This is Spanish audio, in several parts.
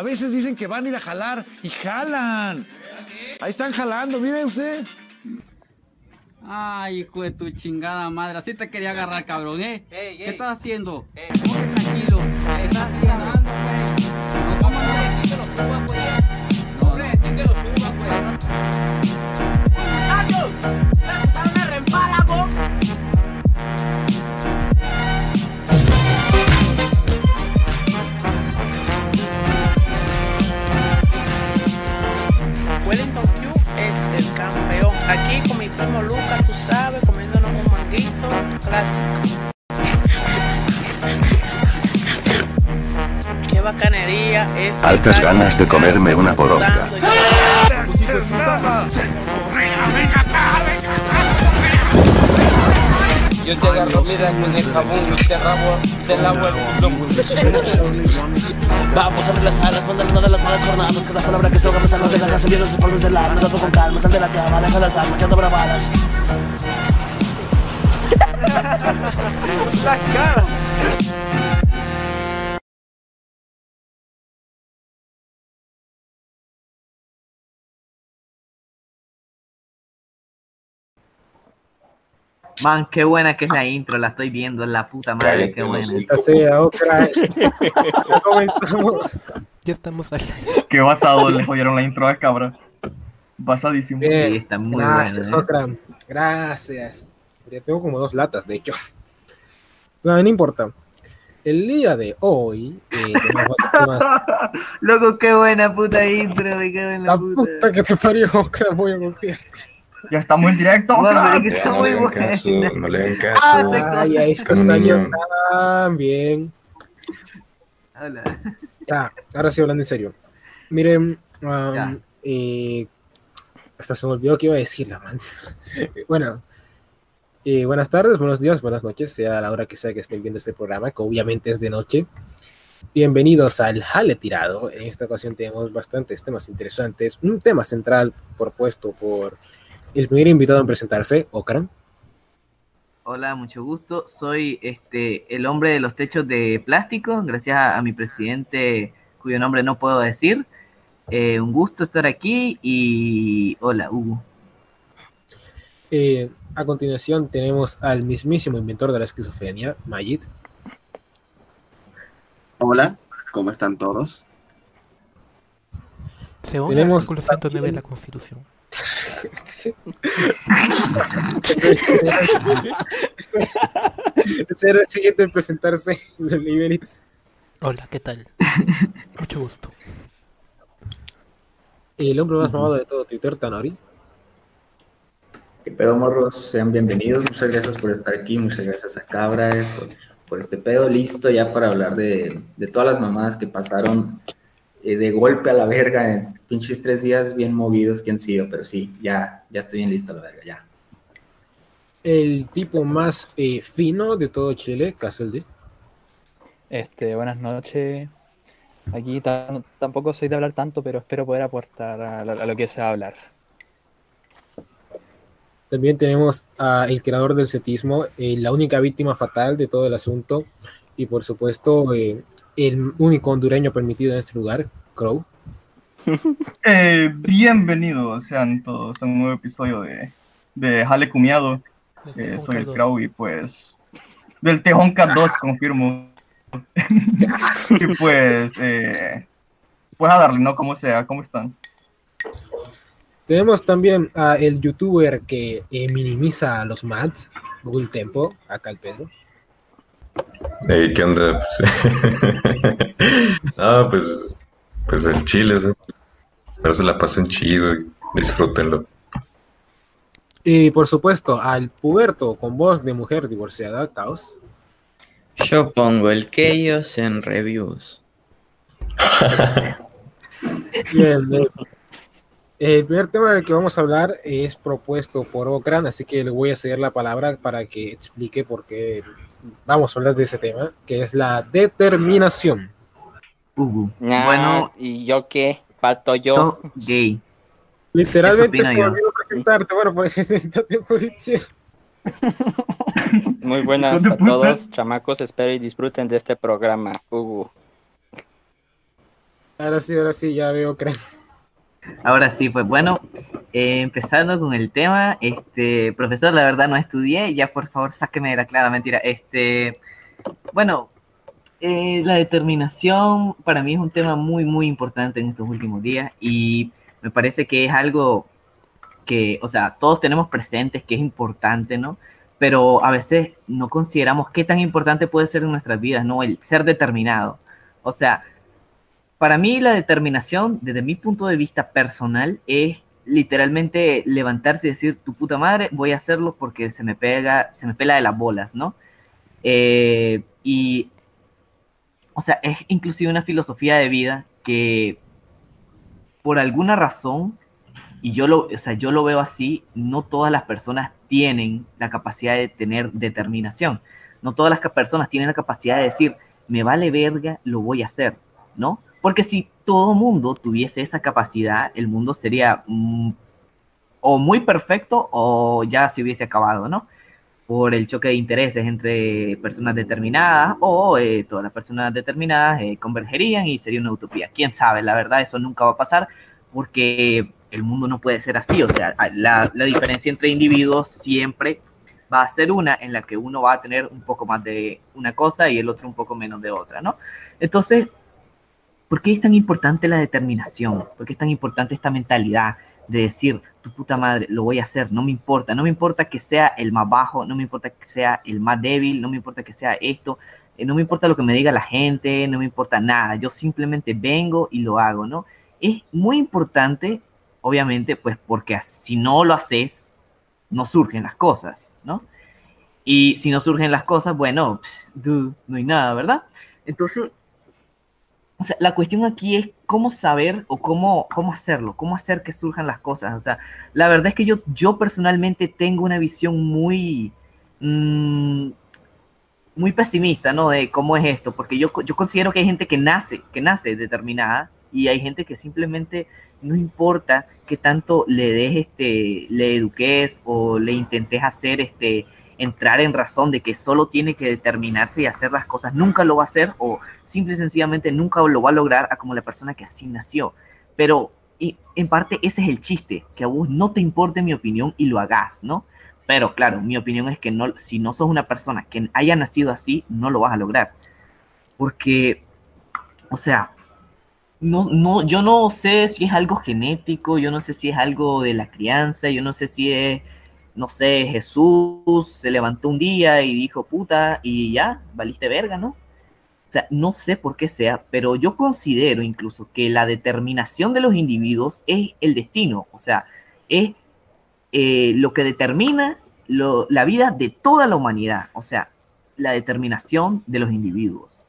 A veces dicen que van a ir a jalar y jalan. Ahí están jalando, mire usted. Ay, hijo de tu chingada madre. Así te quería agarrar, cabrón, ¿eh? Ey, ¿Qué estás haciendo? Ey. Tranquilo. ¿Qué estás haciendo? Comiéndonos un manguito clásico. Qué bacanería es. Altas ganas de comerme una poronga. Yo te agarro, mira, con el jabón y te rabo del agua Vamos a relajar las ondas, no de las malas jornadas Que las palabras que se ahogan, no de las ganas Viendo sus portes del alma, dato con calma Sal de la cama, deja las armas, echando bravadas Man, qué buena que es la intro, la estoy viendo, la puta madre, qué buena. Sea, otra. Ya comenzamos. Ya estamos al. Qué basado le jodieron la intro al cabra. Basadísimo. Sí, está muy gracias, buena. ¿eh? Okram. Gracias. Ya tengo como dos latas, de hecho. No, no importa. El día de hoy eh, Loco, qué buena puta intro, güey, qué buena La puta. puta que te parió, Okram, voy a golpear. Ya estamos en directo. Es que está muy buena. no le hagan caso. Ah. Ay, ahí está bien. Hola. Ya, ahora sí hablando en serio. Miren, um, eh, hasta se me olvidó que iba a decir la man. bueno, eh, buenas tardes, buenos días, buenas noches, sea a la hora que sea que estén viendo este programa, que obviamente es de noche. Bienvenidos al Jale Tirado. En esta ocasión tenemos bastantes temas interesantes. Un tema central propuesto por el primer invitado en presentarse, Okran. Hola, mucho gusto. Soy este el hombre de los techos de plástico, gracias a, a mi presidente, cuyo nombre no puedo decir. Eh, un gusto estar aquí y hola, Hugo. Eh, a continuación tenemos al mismísimo inventor de la esquizofrenia, Majid. Hola, ¿cómo están todos? Según Tenemos el artículo 109 de la Constitución. Ese era el siguiente en presentarse. Hola, ¿qué tal? Mucho gusto. El hombre más mamado de todo Twitter, Tanori. ¿Qué pedo, morros? Sean bienvenidos. Muchas gracias por estar aquí. Muchas gracias a Cabra eh, por, por este pedo. Listo ya para hablar de, de todas las mamadas que pasaron eh, de golpe a la verga en pinches tres días bien movidos que han sido. Pero sí, ya, ya estoy bien listo a la verga, ya. El tipo más eh, fino de todo Chile, Castle D. Este, buenas noches. Aquí ta- tampoco soy de hablar tanto, pero espero poder aportar a, lo- a lo que se va a hablar. También tenemos al creador del setismo, eh, la única víctima fatal de todo el asunto. Y por supuesto, eh, el único hondureño permitido en este lugar, Crow. Eh, bienvenidos sean todos a un nuevo episodio de, de Jale Cumiado. Eh, soy el Crow y pues del Tejón Cat 2, confirmo. y pues, eh, pues a darle, ¿no? Como sea, ¿cómo están? Tenemos también a el youtuber que eh, minimiza a los mats, Google Tempo, acá el Pedro. ¿Qué onda? Pues, ah, pues, pues el chile, ¿sí? pero se la pasen chido y disfrútenlo. Y por supuesto, al puberto con voz de mujer divorciada, Caos. Yo pongo el Chaos en reviews. Bien, bien. El primer tema del que vamos a hablar es propuesto por Okran, así que le voy a ceder la palabra para que explique por qué vamos a hablar de ese tema, que es la determinación. Nah, Bueno. ¿y yo qué? Pato yo. gay. Literalmente es como yo. presentarte, bueno, pues presentate por Itzel. Muy buenas ¿Dónde a todos, chamacos. Espero y disfruten de este programa. Hugo. Ahora sí, ahora sí, ya veo, creo. Ahora sí, pues bueno, eh, empezando con el tema, este, profesor, la verdad no estudié, ya por favor sáqueme de la clara mentira. Este, bueno, eh, la determinación para mí es un tema muy, muy importante en estos últimos días y me parece que es algo que, o sea, todos tenemos presentes que es importante, ¿no? Pero a veces no consideramos qué tan importante puede ser en nuestras vidas, ¿no? El ser determinado. O sea, para mí la determinación, desde mi punto de vista personal, es literalmente levantarse y decir, tu puta madre, voy a hacerlo porque se me pega, se me pela de las bolas, ¿no? Eh, y, o sea, es inclusive una filosofía de vida que por alguna razón, y yo lo, o sea, yo lo veo así, no todas las personas tienen la capacidad de tener determinación. No todas las personas tienen la capacidad de decir, me vale verga, lo voy a hacer, ¿no? Porque si todo mundo tuviese esa capacidad, el mundo sería mm, o muy perfecto o ya se hubiese acabado, ¿no? Por el choque de intereses entre personas determinadas o eh, todas las personas determinadas eh, convergerían y sería una utopía. ¿Quién sabe? La verdad, eso nunca va a pasar porque el mundo no puede ser así. O sea, la, la diferencia entre individuos siempre va a ser una en la que uno va a tener un poco más de una cosa y el otro un poco menos de otra, ¿no? Entonces, ¿Por qué es tan importante la determinación? ¿Por qué es tan importante esta mentalidad de decir, tu puta madre, lo voy a hacer, no me importa, no me importa que sea el más bajo, no me importa que sea el más débil, no me importa que sea esto, eh, no me importa lo que me diga la gente, no me importa nada, yo simplemente vengo y lo hago, ¿no? Es muy importante, obviamente, pues porque si no lo haces, no surgen las cosas, ¿no? Y si no surgen las cosas, bueno, no hay nada, ¿verdad? Entonces, o sea, la cuestión aquí es cómo saber o cómo, cómo hacerlo, cómo hacer que surjan las cosas. O sea, la verdad es que yo, yo personalmente tengo una visión muy, mmm, muy pesimista, ¿no? De cómo es esto, porque yo, yo considero que hay gente que nace, que nace determinada y hay gente que simplemente no importa que tanto le des, este, le eduques o le intentes hacer, este, entrar en razón de que solo tiene que determinarse y hacer las cosas, nunca lo va a hacer o simple y sencillamente nunca lo va a lograr como la persona que así nació. Pero y en parte ese es el chiste, que a vos no te importe mi opinión y lo hagas, ¿no? Pero claro, mi opinión es que no, si no sos una persona que haya nacido así, no lo vas a lograr. Porque, o sea, no, no, yo no sé si es algo genético, yo no sé si es algo de la crianza, yo no sé si es no sé, Jesús se levantó un día y dijo, puta, y ya, valiste verga, ¿no? O sea, no sé por qué sea, pero yo considero incluso que la determinación de los individuos es el destino, o sea, es eh, lo que determina la vida de toda la humanidad, o sea, la determinación de los individuos.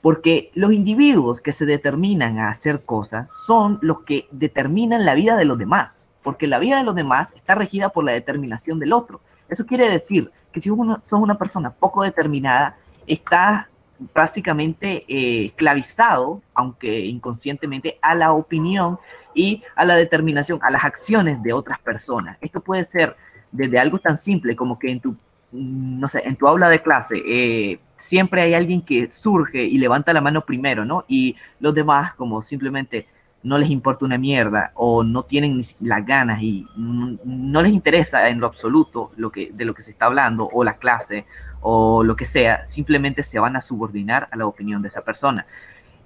Porque los individuos que se determinan a hacer cosas son los que determinan la vida de los demás porque la vida de los demás está regida por la determinación del otro. Eso quiere decir que si uno sos una persona poco determinada, estás prácticamente eh, esclavizado, aunque inconscientemente, a la opinión y a la determinación, a las acciones de otras personas. Esto puede ser desde algo tan simple como que en tu, mm, no sé, en tu aula de clase eh, siempre hay alguien que surge y levanta la mano primero, ¿no? Y los demás como simplemente no les importa una mierda o no tienen las ganas y no les interesa en lo absoluto lo que, de lo que se está hablando o la clase o lo que sea, simplemente se van a subordinar a la opinión de esa persona.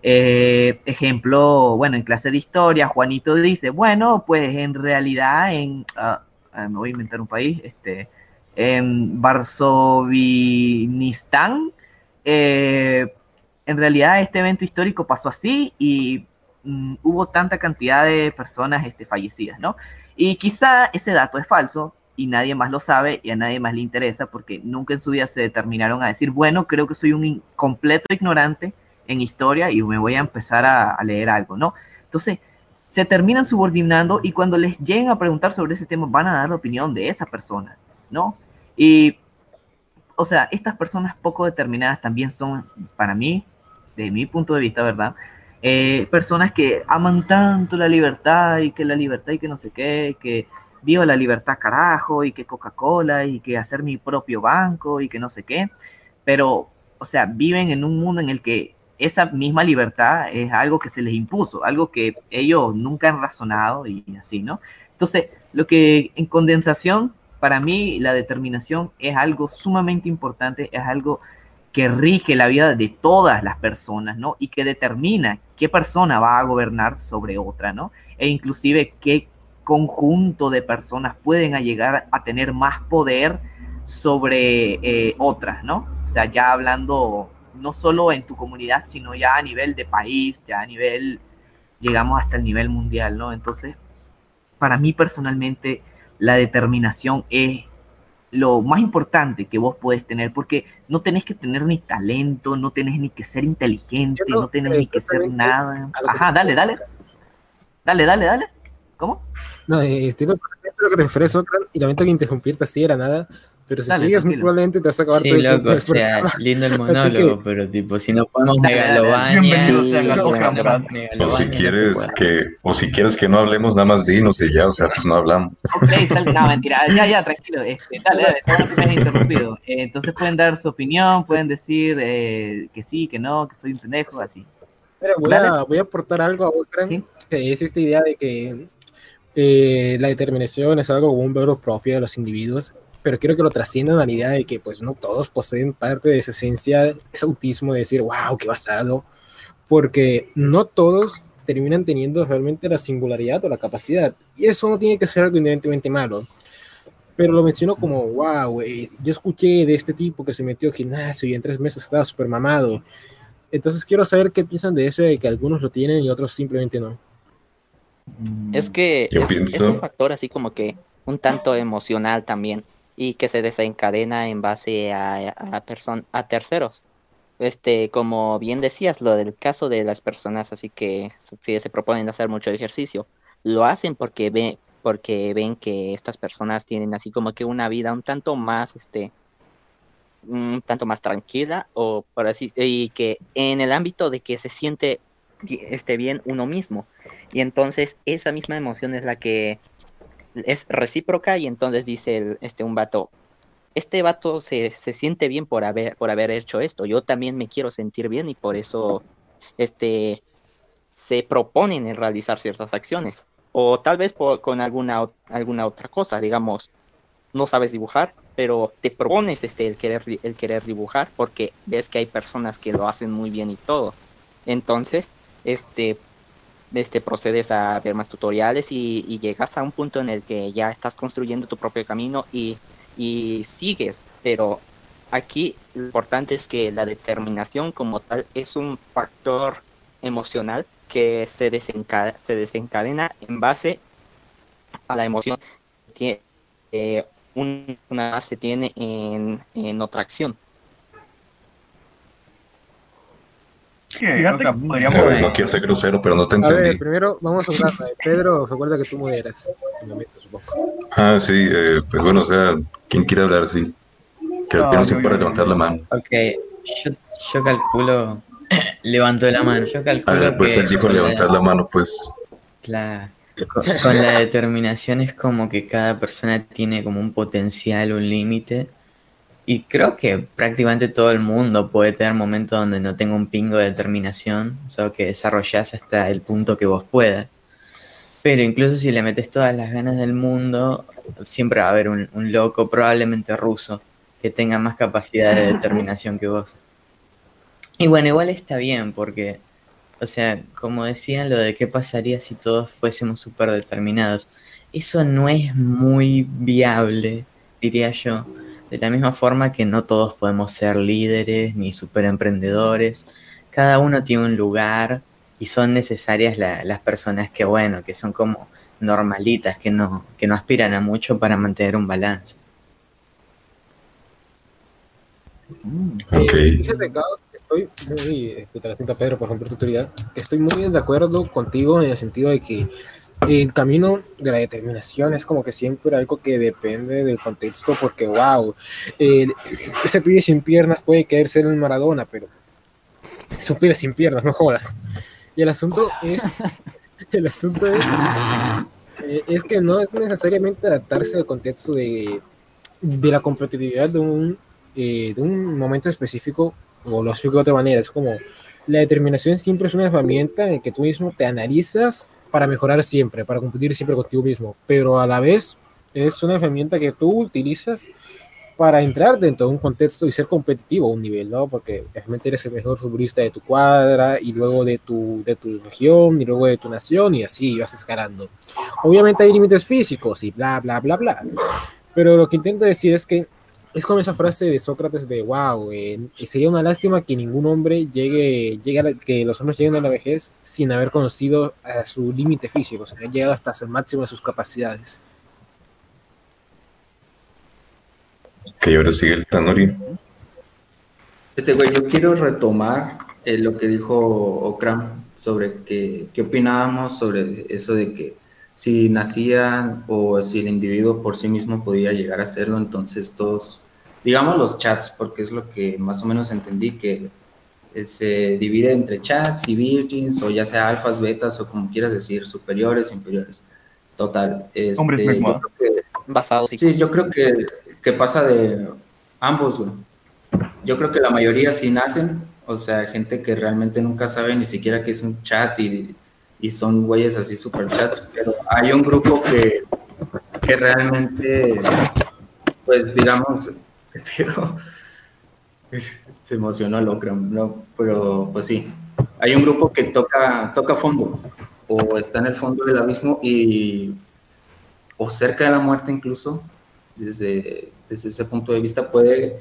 Eh, ejemplo, bueno, en clase de historia, Juanito dice, bueno, pues en realidad en, uh, me voy a inventar un país, este, en Varsovinistán, eh, en realidad este evento histórico pasó así y Mm, hubo tanta cantidad de personas este, fallecidas, ¿no? Y quizá ese dato es falso y nadie más lo sabe y a nadie más le interesa porque nunca en su vida se determinaron a decir, bueno, creo que soy un completo ignorante en historia y me voy a empezar a, a leer algo, ¿no? Entonces, se terminan subordinando y cuando les lleguen a preguntar sobre ese tema van a dar la opinión de esa persona, ¿no? Y, o sea, estas personas poco determinadas también son, para mí, de mi punto de vista, ¿verdad? Eh, personas que aman tanto la libertad y que la libertad y que no sé qué, que viva la libertad carajo y que Coca-Cola y que hacer mi propio banco y que no sé qué, pero, o sea, viven en un mundo en el que esa misma libertad es algo que se les impuso, algo que ellos nunca han razonado y así, ¿no? Entonces, lo que en condensación, para mí la determinación es algo sumamente importante, es algo que rige la vida de todas las personas, ¿no? Y que determina qué persona va a gobernar sobre otra, ¿no? E inclusive qué conjunto de personas pueden llegar a tener más poder sobre eh, otras, ¿no? O sea, ya hablando no solo en tu comunidad, sino ya a nivel de país, ya a nivel, llegamos hasta el nivel mundial, ¿no? Entonces, para mí personalmente, la determinación es lo más importante que vos podés tener, porque no tenés que tener ni talento, no tenés ni que ser inteligente, no tenés ni que ser nada. Ajá, dale, dale. Dale, dale, dale. ¿Cómo? No, eh, estoy totalmente lo que te ofrece, y lamento que interrumpirte así era nada, pero si Dale, sigues muy tranquilo. probablemente te vas a acabar Sí, todo el loco, tiempo o sea, programa. lindo el monólogo, que- pero tipo, si dale, dale. megalobaña. O si no quieres que, o si quieres que no hablemos, nada más dinos y ya, o sea, pues no hablamos. Ok, sal- no, mentira, ya, ya, tranquilo. Este, dale, dale, todo me has interrumpido. Eh, entonces pueden dar su opinión, pueden decir eh, que sí, que no, que soy un pendejo, así. Mira, voy, a, voy a aportar algo a otra, Sí. que es esta idea de que eh, la determinación es algo como un valor propio de los individuos, pero quiero que lo trasciendan a la idea de que pues no todos poseen parte de esa esencia, ese autismo de decir, wow, qué basado, porque no todos terminan teniendo realmente la singularidad o la capacidad, y eso no tiene que ser algo inherentemente malo. Pero lo menciono como, wow, güey, yo escuché de este tipo que se metió al gimnasio y en tres meses estaba súper mamado. Entonces quiero saber qué piensan de eso, de que algunos lo tienen y otros simplemente no. Es que es, un factor así como que un tanto emocional también y que se desencadena en base a, a, a terceros. Este, como bien decías, lo del caso de las personas así que se, se proponen hacer mucho ejercicio, lo hacen porque ven, porque ven que estas personas tienen así como que una vida un tanto más, este, un tanto más tranquila o por así, y que en el ámbito de que se siente este, bien uno mismo. Y entonces esa misma emoción es la que es recíproca y entonces dice este un vato, este vato se, se siente bien por haber, por haber hecho esto, yo también me quiero sentir bien y por eso este, se proponen en realizar ciertas acciones. O tal vez con alguna, alguna otra cosa, digamos, no sabes dibujar, pero te propones este, el, querer, el querer dibujar porque ves que hay personas que lo hacen muy bien y todo. Entonces, este, este, procedes a ver más tutoriales y, llegas a un punto en el que ya estás construyendo tu propio camino y, sigues, pero aquí lo importante es que la determinación como tal es un factor emocional que se, desenca- se desencadena en base a la emoción que eh, un- una base tiene en, en otra acción. A podríamos... ver, no quiero ser grosero, pero no te A ver, entendí. primero vamos a hablar. eh, Pedro, recuerda que tú moderas. Ah, sí, eh, pues bueno, o sea, ¿quién quiere hablar? Sí. Creo No, que no puede yo- levantar la mano. Ok, yo, yo calculo. Levantó la mano. Yo A calculo ver, pues que él dijo con la- levantar la mano, pues. Claro. Con, con la determinación es como que cada persona tiene como un potencial, un límite. Y creo que prácticamente todo el mundo puede tener momentos donde no tenga un pingo de determinación, solo que desarrollas hasta el punto que vos puedas. Pero incluso si le metes todas las ganas del mundo, siempre va a haber un, un loco, probablemente ruso, que tenga más capacidad de determinación que vos. Y bueno, igual está bien, porque, o sea, como decían, lo de qué pasaría si todos fuésemos súper determinados, eso no es muy viable, diría yo. De la misma forma que no todos podemos ser líderes ni súper emprendedores, cada uno tiene un lugar y son necesarias la- las personas que, bueno, que son como normalitas, que no, que no aspiran a mucho para mantener un balance. Ok. Eh, fíjate, estoy muy, eh, puta, lo siento a Pedro por romper tu autoridad, estoy muy de acuerdo contigo en el sentido de que el camino de la determinación es como que siempre algo que depende del contexto, porque wow, eh, ese pibe sin piernas puede querer ser el Maradona, pero es un pibe sin piernas, no jodas. Y el asunto es, el asunto es, eh, es que no es necesariamente adaptarse al contexto de, de la competitividad de un, eh, de un momento específico, o lo explico de otra manera, es como la determinación siempre es una herramienta en la que tú mismo te analizas para mejorar siempre, para competir siempre contigo mismo, pero a la vez es una herramienta que tú utilizas para entrar dentro de un contexto y ser competitivo a un nivel, ¿no? Porque realmente eres el mejor futbolista de tu cuadra y luego de tu, de tu región y luego de tu nación y así vas escalando. Obviamente hay límites físicos y bla, bla, bla, bla. Pero lo que intento decir es que es como esa frase de Sócrates de wow, eh, sería una lástima que ningún hombre llegue, llegue a la- que los hombres lleguen a la vejez sin haber conocido a su límite físico, o sea, haber llegado hasta el máximo de sus capacidades. Que ahora sigue el Tanori. Este güey, yo quiero retomar eh, lo que dijo Okram sobre que, qué opinábamos sobre eso de que si nacía o si el individuo por sí mismo podía llegar a hacerlo, entonces todos, digamos los chats, porque es lo que más o menos entendí, que eh, se divide entre chats y virgins, o ya sea alfas, betas, o como quieras decir, superiores, inferiores. Total. Este, Hombres yo que- Basado, Sí, yo creo que, que pasa de ambos, güey. Yo creo que la mayoría sí nacen, o sea, gente que realmente nunca sabe ni siquiera que es un chat y, y son güeyes así super chats, pero hay un grupo que, que realmente, pues digamos, pero se emocionó el Okram, ¿no? Pero pues sí, hay un grupo que toca, toca fondo o está en el fondo del abismo y o cerca de la muerte incluso, desde, desde ese punto de vista puede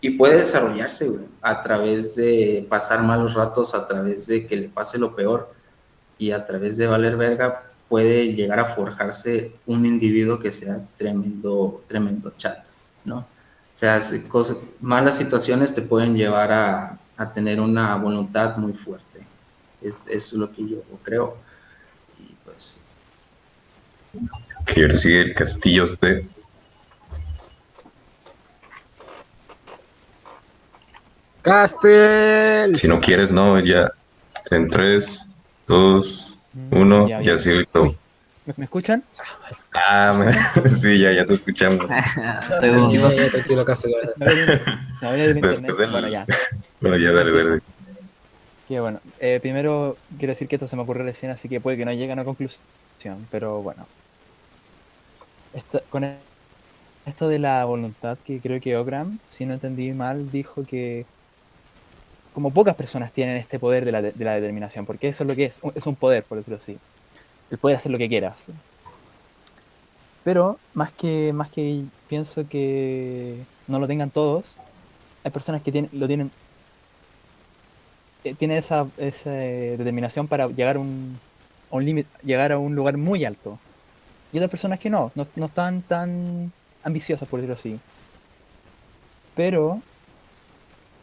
y puede desarrollarse a través de pasar malos ratos, a través de que le pase lo peor y a través de valer verga puede llegar a forjarse un individuo que sea tremendo, tremendo chat, ¿no? O sea, cosas, malas situaciones te pueden llevar a, a tener una voluntad muy fuerte. Es, eso es lo que yo creo. Y pues Que ahora sigue el Castillos de. Castel. Si no quieres, no, ya. En 3, 2, 1, ya, ya ya. sigue el todo. ¿Me, me escuchan? Ah, me- sí, ya, ya te escuchamos. Tranquilo, Después del- Bueno, ya. Bueno, ya, dale, dale. Que bueno, eh, primero quiero decir que esto se me ocurrió recién, así que puede que no llegue a una conclusión, pero bueno. Esta- con esto de la voluntad, que creo que Ogram, si no entendí mal, dijo que como pocas personas tienen este poder de la, de- de la determinación, porque eso es lo que es, es un poder, por decirlo así. El poder hacer lo que quieras. Pero más que, más que pienso que no lo tengan todos, hay personas que tienen, lo tienen eh, tiene esa, esa eh, determinación para llegar a un, a un límite, llegar a un lugar muy alto. Y otras personas que no, no, no están tan ambiciosas, por decirlo así. Pero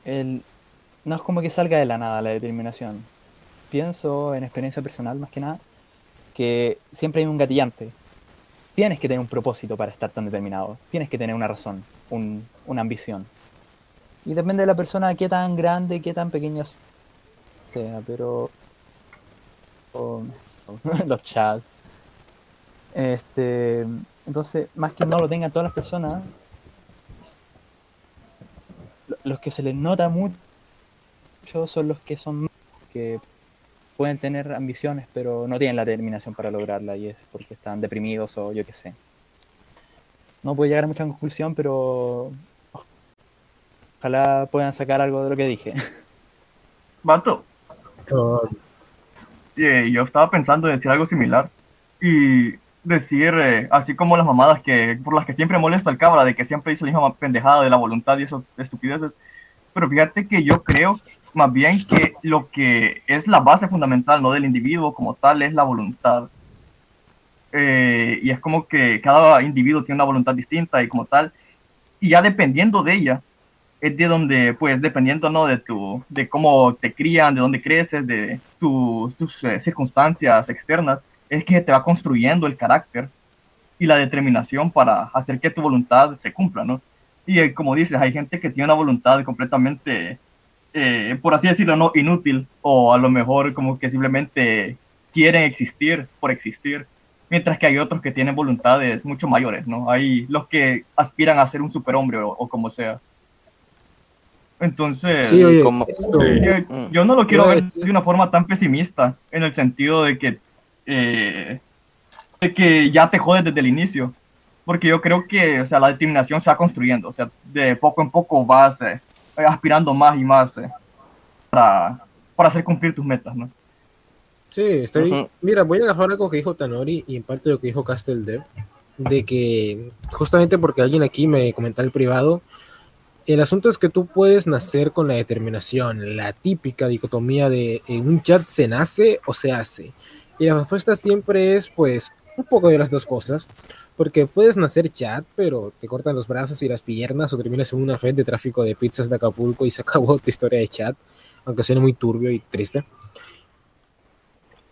el, no es como que salga de la nada la determinación. Pienso en experiencia personal más que nada, que siempre hay un gatillante. Tienes que tener un propósito para estar tan determinado. Tienes que tener una razón, un- una ambición. Y depende de la persona qué tan grande, qué tan pequeña sea, pero los chats. Este, entonces, más que no lo tengan todas las personas, lo- los que se les nota mucho son los que son que pueden tener ambiciones, pero no tienen la determinación para lograrla y es porque están deprimidos o yo qué sé. No puedo llegar a mucha conclusión, pero ojalá puedan sacar algo de lo que dije. Vato. Eh, yo estaba pensando en decir algo similar y decir, eh, así como las mamadas que por las que siempre molesta el cabra, de que siempre dice la misma pendejada de la voluntad y esas estupideces. Pero fíjate que yo creo más bien que lo que es la base fundamental no del individuo como tal es la voluntad. Eh, y es como que cada individuo tiene una voluntad distinta y como tal, y ya dependiendo de ella, es de donde, pues, dependiendo, ¿no? De tu, de cómo te crían, de dónde creces, de tu- tus eh, circunstancias externas, es que te va construyendo el carácter y la determinación para hacer que tu voluntad se cumpla, ¿no? Y eh, como dices, hay gente que tiene una voluntad completamente, eh, por así decirlo, no inútil, o a lo mejor como que simplemente quieren existir por existir, mientras que hay otros que tienen voluntades mucho mayores, ¿no? Hay los que aspiran a ser un superhombre o, o como sea. Entonces, Sí, oye, como- esto- yo, yo no lo quiero ver decir- de una forma tan pesimista, en el sentido de que, eh, de que ya te jodes desde el inicio. Porque yo creo que o sea, la determinación se va construyendo, o sea, de poco en poco vas eh, aspirando más y más eh, para, para hacer cumplir tus metas, ¿no? Sí, estoy. Ujú. Mira, voy a agarrar algo que dijo Tanori y en parte lo que dijo Castle Dev, de que justamente porque alguien aquí me comentó el privado, el asunto es que tú puedes nacer con la determinación, la típica dicotomía de en un chat se nace o se hace. Y la respuesta siempre es, pues, un poco de las dos cosas, porque puedes nacer chat, pero te cortan los brazos y las piernas o terminas en una red de tráfico de pizzas de Acapulco y se acabó tu historia de chat, aunque suene muy turbio y triste.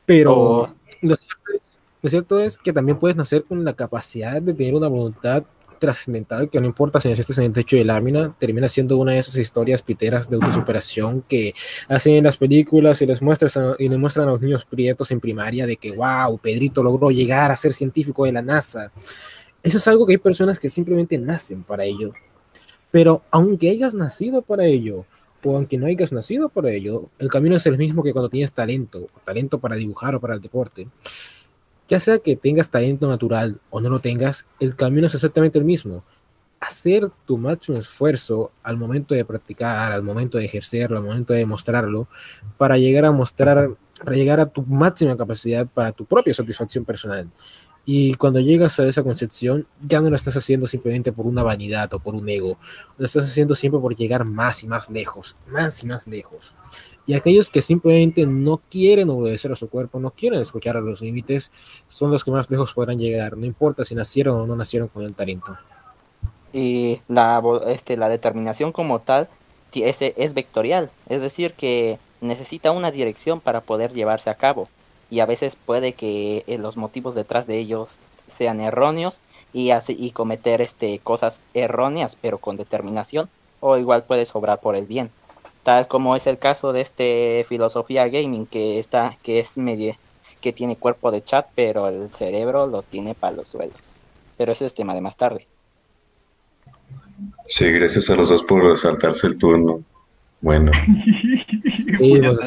Pero O- lo, cierto es, lo cierto es que también puedes nacer con la capacidad de tener una voluntad trascendental que no importa si naciste en el techo de lámina, termina siendo una de esas historias piteras de autosuperación que hacen en las películas y les, muestras a- y les muestran a los niños prietos en primaria de que, wow, Pedrito logró llegar a ser científico de la NASA. Eso es algo que hay personas que simplemente nacen para ello. Pero aunque hayas nacido para ello, o aunque no hayas nacido para ello, el camino es el mismo que cuando tienes talento, talento para dibujar o para el deporte. Ya sea que tengas talento natural o no lo tengas, el camino es exactamente el mismo. Hacer tu máximo esfuerzo al momento de practicar, al momento de ejercerlo, al momento de demostrarlo, para llegar a mostrar, para llegar a tu máxima capacidad para tu propia satisfacción personal. Y cuando llegas a esa concepción, ya no lo estás haciendo simplemente por una vanidad o por un ego, lo estás haciendo siempre por llegar más y más lejos, más y más lejos. Y aquellos que simplemente no quieren obedecer a su cuerpo, no quieren escuchar a los límites, son los que más lejos podrán llegar, no importa si nacieron o no nacieron con el talento. y la, este, la determinación como tal es, es vectorial, es decir, que necesita una dirección para poder llevarse a cabo y a veces puede que eh, los motivos detrás de ellos sean erróneos y, hace, y cometer este, cosas erróneas pero con determinación o igual puede sobrar por el bien. Tal como es el caso de este filosofía gaming que está que es medio que tiene cuerpo de chat pero el cerebro lo tiene para los suelos. Pero ese es tema de más tarde. Sí, gracias a los dos por saltarse el turno. Bueno, Sí, los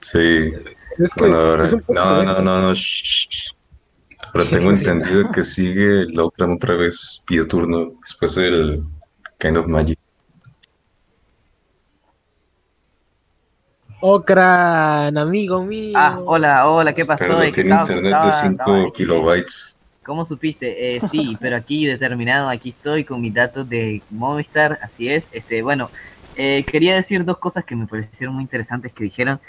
sí. Es que Bueno, ahora, es un poco no, no, no, no, shh, shh, shh. Ahora tengo entendido que sigue Locran otra vez, pide turno, después del Kind of Magic. Ocran, amigo mío. Ah, hola, hola, ¿qué pasó? Pero tiene estaba- internet estaba- de estaba 5 aquí. kilobytes. ¿Cómo supiste? Eh, sí, pero aquí determinado, aquí estoy con mis datos de Movistar, así es. Este, bueno, eh, quería decir dos cosas que me parecieron muy interesantes que dijeron,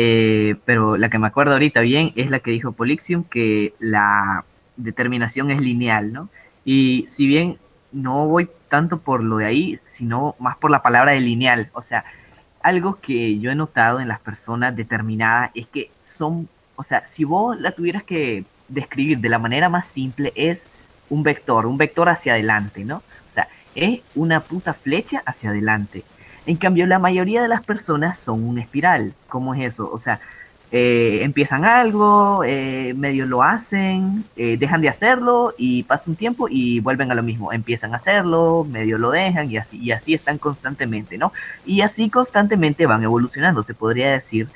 eh, pero la que me acuerdo ahorita bien es la que dijo Polixium, que la determinación es lineal, ¿no? Y si bien no voy tanto por lo de ahí, sino más por la palabra de lineal, o sea, algo que yo he notado en las personas determinadas es que son, o sea, si vos la tuvieras que describir de la manera más simple, es un vector, un vector hacia adelante, ¿no? O sea, es una puta flecha hacia adelante. En cambio, la mayoría de las personas son una espiral. ¿Cómo es eso? O sea, eh, empiezan algo, eh, medio lo hacen, eh, dejan de hacerlo y pasa un tiempo y vuelven a lo mismo. Empiezan a hacerlo, medio lo dejan y así, y así están constantemente, ¿no? Y así constantemente van evolucionando. Se podría decir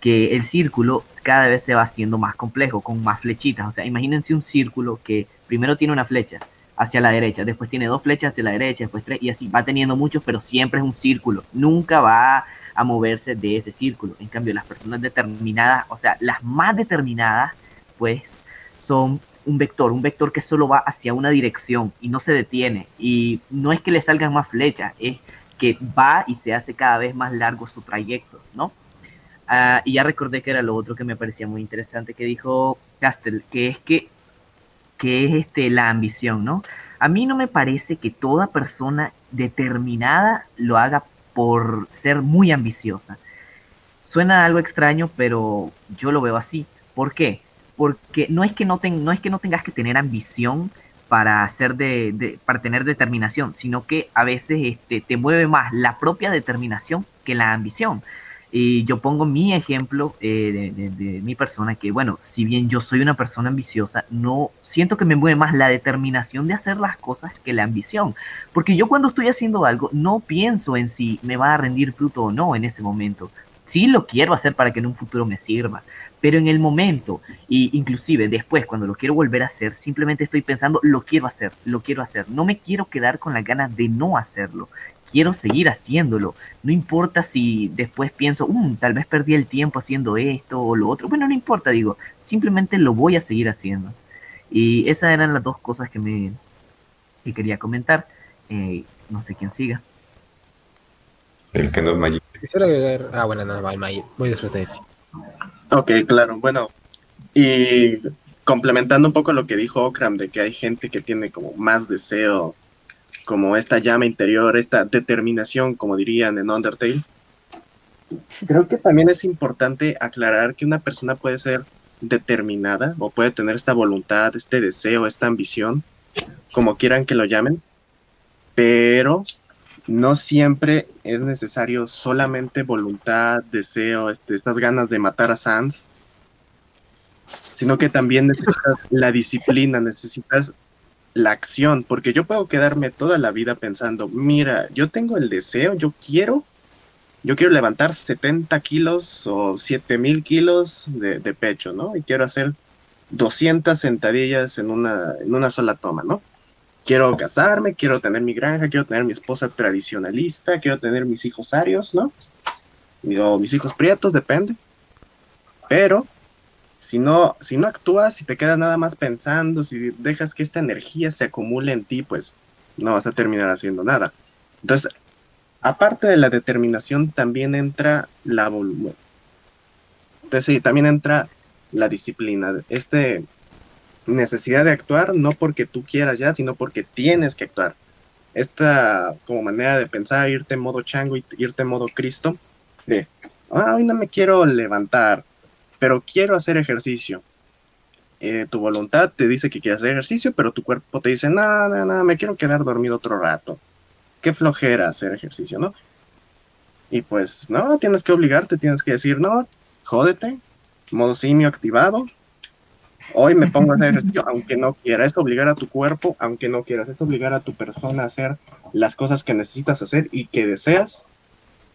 que el círculo cada vez se va haciendo más complejo, con más flechitas. O sea, imagínense un círculo que primero tiene una flecha hacia la derecha, después tiene dos flechas hacia la derecha, después tres, y así va teniendo muchos, pero siempre es un círculo. Nunca va a moverse de ese círculo. En cambio, las personas determinadas, o sea, las más determinadas, pues son un vector, un vector que solo va hacia una dirección y no se detiene. Y no es que le salgan más flechas, es que va y se hace cada vez más largo su trayecto, ¿no? Ah, y ya recordé que era lo otro que me parecía muy interesante que dijo Castel, que es que, que es este, la ambición, ¿no? A mí no me parece que toda persona determinada lo haga por ser muy ambiciosa. Suena algo extraño, pero yo lo veo así. ¿Por qué? Porque no es que no, ten- no, es que no tengas que tener ambición para, hacer de, para tener determinación, sino que a veces este, te mueve más la propia determinación que la ambición. Y yo pongo mi ejemplo eh, de, mi persona, que bueno, si bien yo soy una persona ambiciosa, no siento que me mueve más la determinación de hacer las cosas que la ambición. Porque yo cuando estoy haciendo algo, no pienso en si me va a rendir fruto o no en ese momento. Sí lo quiero hacer para que en un futuro me sirva, pero en el momento, y inclusive después, cuando lo quiero volver a hacer, simplemente estoy pensando, lo quiero hacer, lo quiero hacer. No me quiero quedar con las ganas de no hacerlo. Quiero seguir haciéndolo. No importa si después pienso, "Mm, tal vez perdí el tiempo haciendo esto o lo otro. Bueno, no importa, digo, simplemente lo voy a seguir haciendo. Y esas eran las dos cosas que me que quería comentar. Eh, no sé quién siga. El que no es Magic. Quisiera. Ah, bueno, no, va, May- voy después de él. Ok, claro. Bueno, y complementando un poco lo que dijo Okram, de que hay gente que tiene como más deseo, como esta llama interior, esta determinación, como dirían en Undertale. Creo que también es importante aclarar que una persona puede ser determinada o puede tener esta voluntad, este deseo, esta ambición, como quieran que lo llamen, pero no siempre es necesario solamente voluntad, deseo, este, estas ganas de matar a Sans, sino que también necesitas la disciplina, necesitas la acción, porque yo puedo quedarme toda la vida pensando, mira, yo tengo el deseo, yo quiero, yo quiero levantar 70 kilos o 7000 kilos de, pecho, ¿no? Y quiero hacer 200 sentadillas en una, en una sola toma, ¿no? quiero casarme, quiero tener mi granja, quiero tener mi esposa tradicionalista, quiero tener mis hijos arios, ¿no? O mis hijos prietos, depende. Pero si no, si no actúas, si te quedas nada más pensando, si dejas que esta energía se acumule en ti, pues no vas a terminar haciendo nada. Entonces, aparte de la determinación, también entra la voluntad. Entonces, sí, también entra la disciplina. Este, necesidad de actuar, no porque tú quieras ya, sino porque tienes que actuar. Esta como manera de pensar, irte en modo chango irte en modo Cristo, de, "Ah, hoy no me quiero levantar, pero quiero hacer ejercicio. Eh, tu voluntad te dice que quieres hacer ejercicio, pero tu cuerpo te dice, no, no, no, me quiero quedar dormido otro rato. Qué flojera hacer ejercicio, ¿no? Y pues, no, tienes que obligarte, tienes que decir, no, jódete, modo simio activado, Hoy me pongo a hacer ejercicio, aunque no quiera. Es obligar a tu cuerpo, aunque no quieras. Es obligar a tu persona a hacer las cosas que necesitas hacer y que deseas,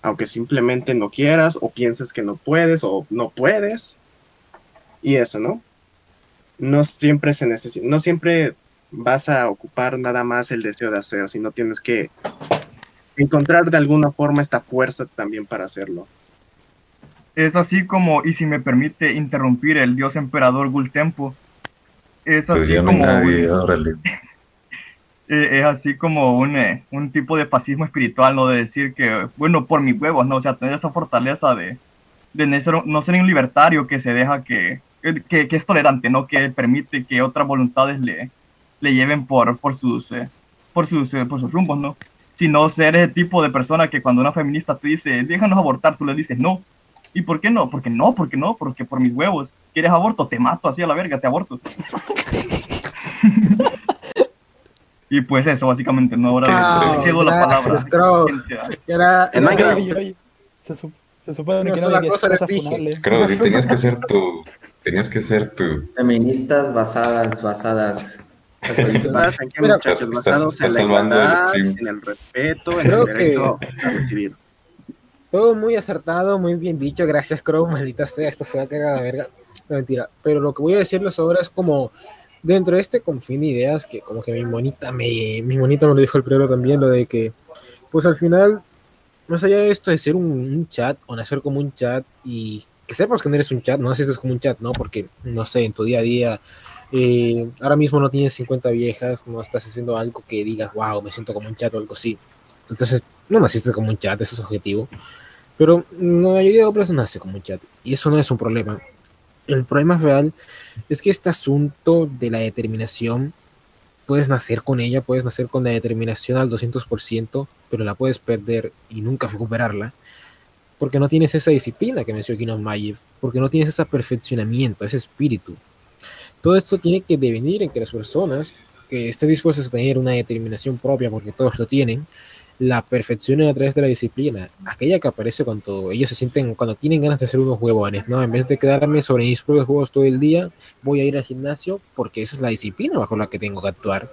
aunque simplemente no quieras o pienses que no puedes o no puedes. Y eso, ¿no? No siempre se necesita, no siempre vas a ocupar nada más el deseo de hacer, sino tienes que encontrar de alguna forma esta fuerza también para hacerlo. Es así como, y si me permite interrumpir el dios emperador Gultempo, es Pues así no como nadie, es así como un, eh, un tipo de fascismo espiritual, ¿no? De decir que, bueno, por mis huevos, ¿no? O sea, tener esa fortaleza de, de no ser, no ser un libertario que se deja que, que, que es tolerante, ¿no? Que permite que otras voluntades le, le lleven por, por sus, eh, por sus, eh, por sus rumbos, ¿no? Sino ser ese tipo de persona que cuando una feminista te dice, déjanos abortar, tú le dices no. ¿Y por qué no? Porque no, porque no, porque por mis huevos. ¿Quieres aborto? Te mato así a la verga, te aborto. y pues eso, básicamente, no, ahora Ah, cedo la gracias, palabra. Crow. Era, En Minecraft. Se, su- se supone que no hay cosa cosas dije. que tenías que ser tu. Tenías que ser tu. Feministas basadas, basadas. ¿Basadas en qué, muchachos? estás- Basados estás en la el igualdad, stream. en el respeto, en Creo el que- derecho a decidir. Todo muy acertado, muy bien dicho. Gracias, Crow. Maldita sea, esto se va a caer a la verga. No, mentira. Pero lo que voy a decirles ahora es como dentro de este confín de ideas que como que mi monita me, mi monita me lo dijo el primero también, lo de que pues al final, más allá de esto de ser un, chat o nacer como un chat y que sepas que no eres un chat, no naces como un chat, ¿no? Porque, no sé, en tu día a día, eh, ahora mismo no tienes 50 viejas, no estás haciendo algo que digas, wow, me siento como un chat o algo así. Entonces, no naciste como un chat, eso es objetivo. Pero la mayoría de hombres nace como un chat y eso no es un problema. El problema real es que este asunto de la determinación, puedes nacer con ella, puedes nacer con la determinación al 200%, pero la puedes perder y nunca recuperarla, porque no tienes esa disciplina que mencionó Kino Mayev, porque no tienes ese perfeccionamiento, ese espíritu. Todo esto tiene que devenir en que las personas que estén dispuestas a tener una determinación propia, porque todos lo tienen, la perfección a través de la disciplina, aquella que aparece cuando ellos se sienten, cuando tienen ganas de ser unos huevones, ¿no? En vez de quedarme sobre mis propios juegos todo el día, voy a ir al gimnasio porque esa es la disciplina bajo la que tengo que actuar.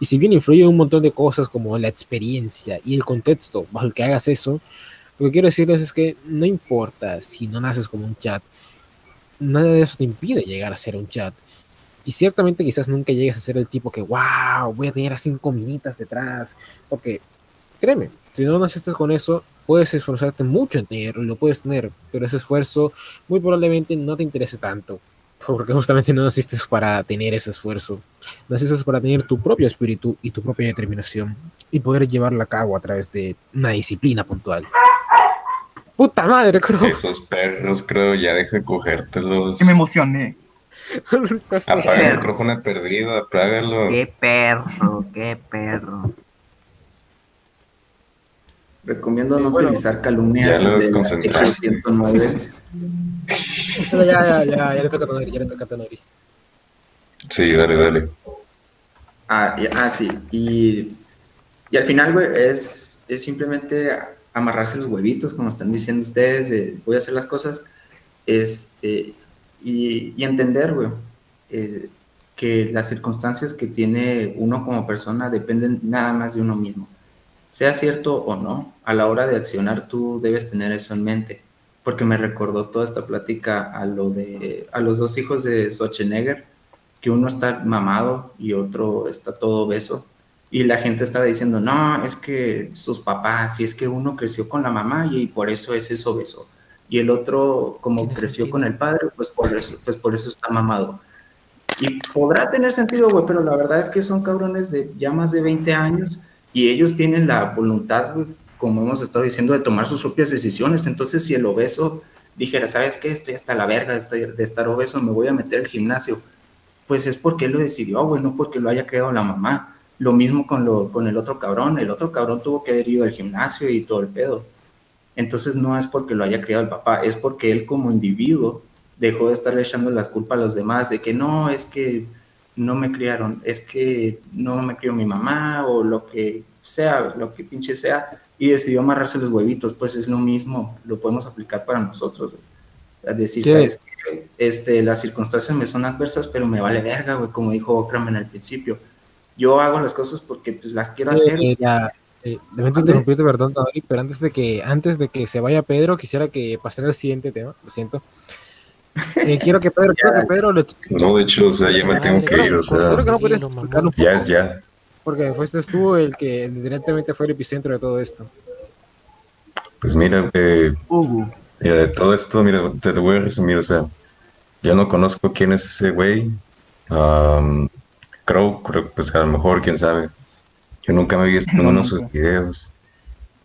Y si bien influye un montón de cosas como la experiencia y el contexto bajo el que hagas eso, lo que quiero decirles es que no importa si no naces como un chat, nada de eso te impide llegar a ser un chat. Y ciertamente quizás nunca llegues a ser el tipo que, wow, voy a tener a cinco minitas detrás. Porque, créeme, si no naciste con eso, puedes esforzarte mucho en tenerlo, lo puedes tener, pero ese esfuerzo muy probablemente no te interese tanto. Porque justamente no naciste para tener ese esfuerzo. Naciste para tener tu propio espíritu y tu propia determinación y poder llevarla a cabo a través de una disciplina puntual. Puta madre, creo. Esos perros, creo, ya deja de cogértelos. Que me emocioné. Apaga el micrófono perdido, apágalo. Qué perro, qué perro. Recomiendo no Bueno, utilizar calumnias ya artículo 109. Ya, ya, ya, ya le toca a Tonori, ya le toca a Tonori. Sí, dale, dale. Ah, y- ah, sí. Y, y al final, güey, es, es simplemente amarrarse los huevitos, como están diciendo ustedes, de voy a hacer las cosas, este, y, y entender, güey, eh, que las circunstancias que tiene uno como persona dependen nada más de uno mismo. Sea cierto o no, a la hora de accionar tú debes tener eso en mente, porque me recordó toda esta plática a lo de a los dos hijos de Schwarzenegger, que uno está mamado y otro está todo obeso. Y la gente estaba diciendo, no, es que sus papás, y es que uno creció con la mamá y por eso ese es obeso. Y el otro, como creció con el padre, pues por eso, pues por eso está mamado. Y podrá tener sentido, güey, pero la verdad es que son cabrones de ya más de 20 años y ellos tienen la voluntad, como hemos estado diciendo, de tomar sus propias decisiones. Entonces, si el obeso dijera, ¿sabes qué? Estoy hasta la verga estar, de estar obeso, me voy a meter al gimnasio pues es porque él lo decidió, güey, no porque lo haya creado la mamá. Lo mismo con, lo, con el otro cabrón, el otro cabrón tuvo que haber ido al gimnasio y todo el pedo. Entonces no es porque lo haya creado el papá, es porque él como individuo dejó de estarle echando las culpas a los demás de que no, es que no me criaron, es que no me crió mi mamá o lo que sea, lo que pinche sea, y decidió amarrarse los huevitos, pues es lo mismo, lo podemos aplicar para nosotros. güey. Decir, Sí. ¿sabes qué? este, las circunstancias me son adversas, pero me vale verga, güey, como dijo Okram en el principio. Yo hago las cosas porque pues las quiero hacer. Eh, ya, eh, lamento interrumpirte, perdón, Tonori, pero antes de que antes de que se vaya Pedro, quisiera que pasara al siguiente tema, lo siento. Eh, quiero que Pedro, quiero que Pedro lo explique. No, de hecho, o sea, ya me tengo que ir, o sea, Creo que no podrías explicarlo un ya es ya. porque fuiste tú el que directamente fue el epicentro de todo esto. Pues mira, eh, Hugo. mira, de todo esto, mira, te lo voy a resumir, o sea, yo no conozco quién es ese güey. Am, Crow, creo, pues a lo mejor, quién sabe. Yo nunca me he visto en uno de sus videos.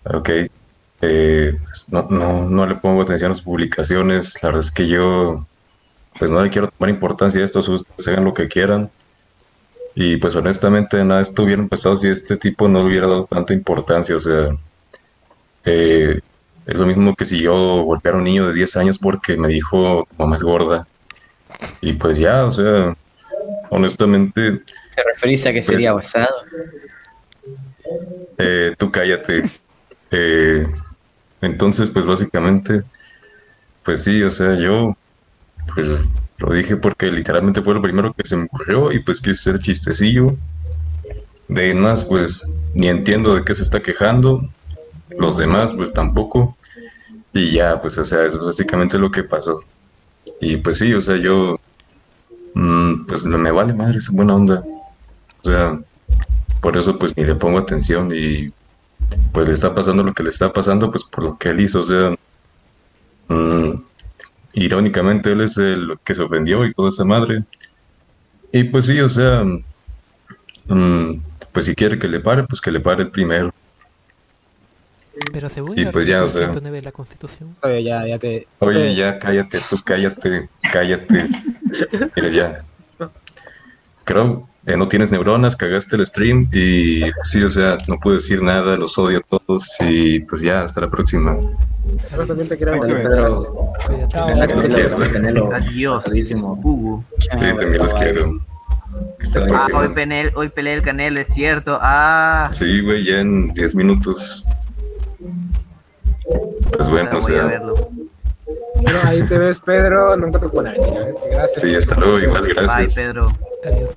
Ok. Eh, pues, no, no, no le pongo atención a sus publicaciones. La verdad es que yo, pues no le quiero tomar importancia a esto, ustedes hagan lo que quieran. Y pues honestamente, nada, de esto hubiera empezado si este tipo no le hubiera dado tanta importancia. O sea, eh, es lo mismo que si yo golpeara a un niño de 10 años porque me dijo mamá es gorda. Y pues ya, o sea, honestamente, ¿Te referís a que sería basado? eh, tú cállate. Eh, entonces, pues básicamente, pues sí, o sea, yo, pues lo dije porque literalmente fue lo primero que se me ocurrió y pues quise ser chistecillo. De ahí en más, pues ni entiendo de qué se está quejando. Los demás, pues tampoco. Y ya, pues, o sea, es básicamente lo que pasó. Y pues sí, o sea, yo, mm, pues me vale madre esa buena onda. O sea, por eso pues ni le pongo atención y pues le está pasando lo que le está pasando pues por lo que él hizo, o sea, mm, irónicamente él es el que se ofendió y toda esa madre. Y pues sí, o sea, mm, pues si quiere que le pare, pues que le pare el primero. Pero según Y el pues ya, o sea. 109 de la Constitución, Oye, ya, ya te. Oye, ya cállate, tú cállate, cállate. Mira, ya. Creo que no tienes neuronas, cagaste el stream y pues, sí, o sea, no puedo decir nada, los odio a todos y pues ya, hasta la próxima. También te Pedro. Sí, también los quiero. Canelo, Adiós. Hugo. Sí, también los quiero. Ah, hoy, penel, hoy pelea el Canelo, es cierto. Ah, Sí, güey, ya en 10 minutos. Pues bueno, o sea, ahí te ves, Pedro. Nunca te pone Gracias. sí, hasta luego, igual, gracias. Bye, Pedro.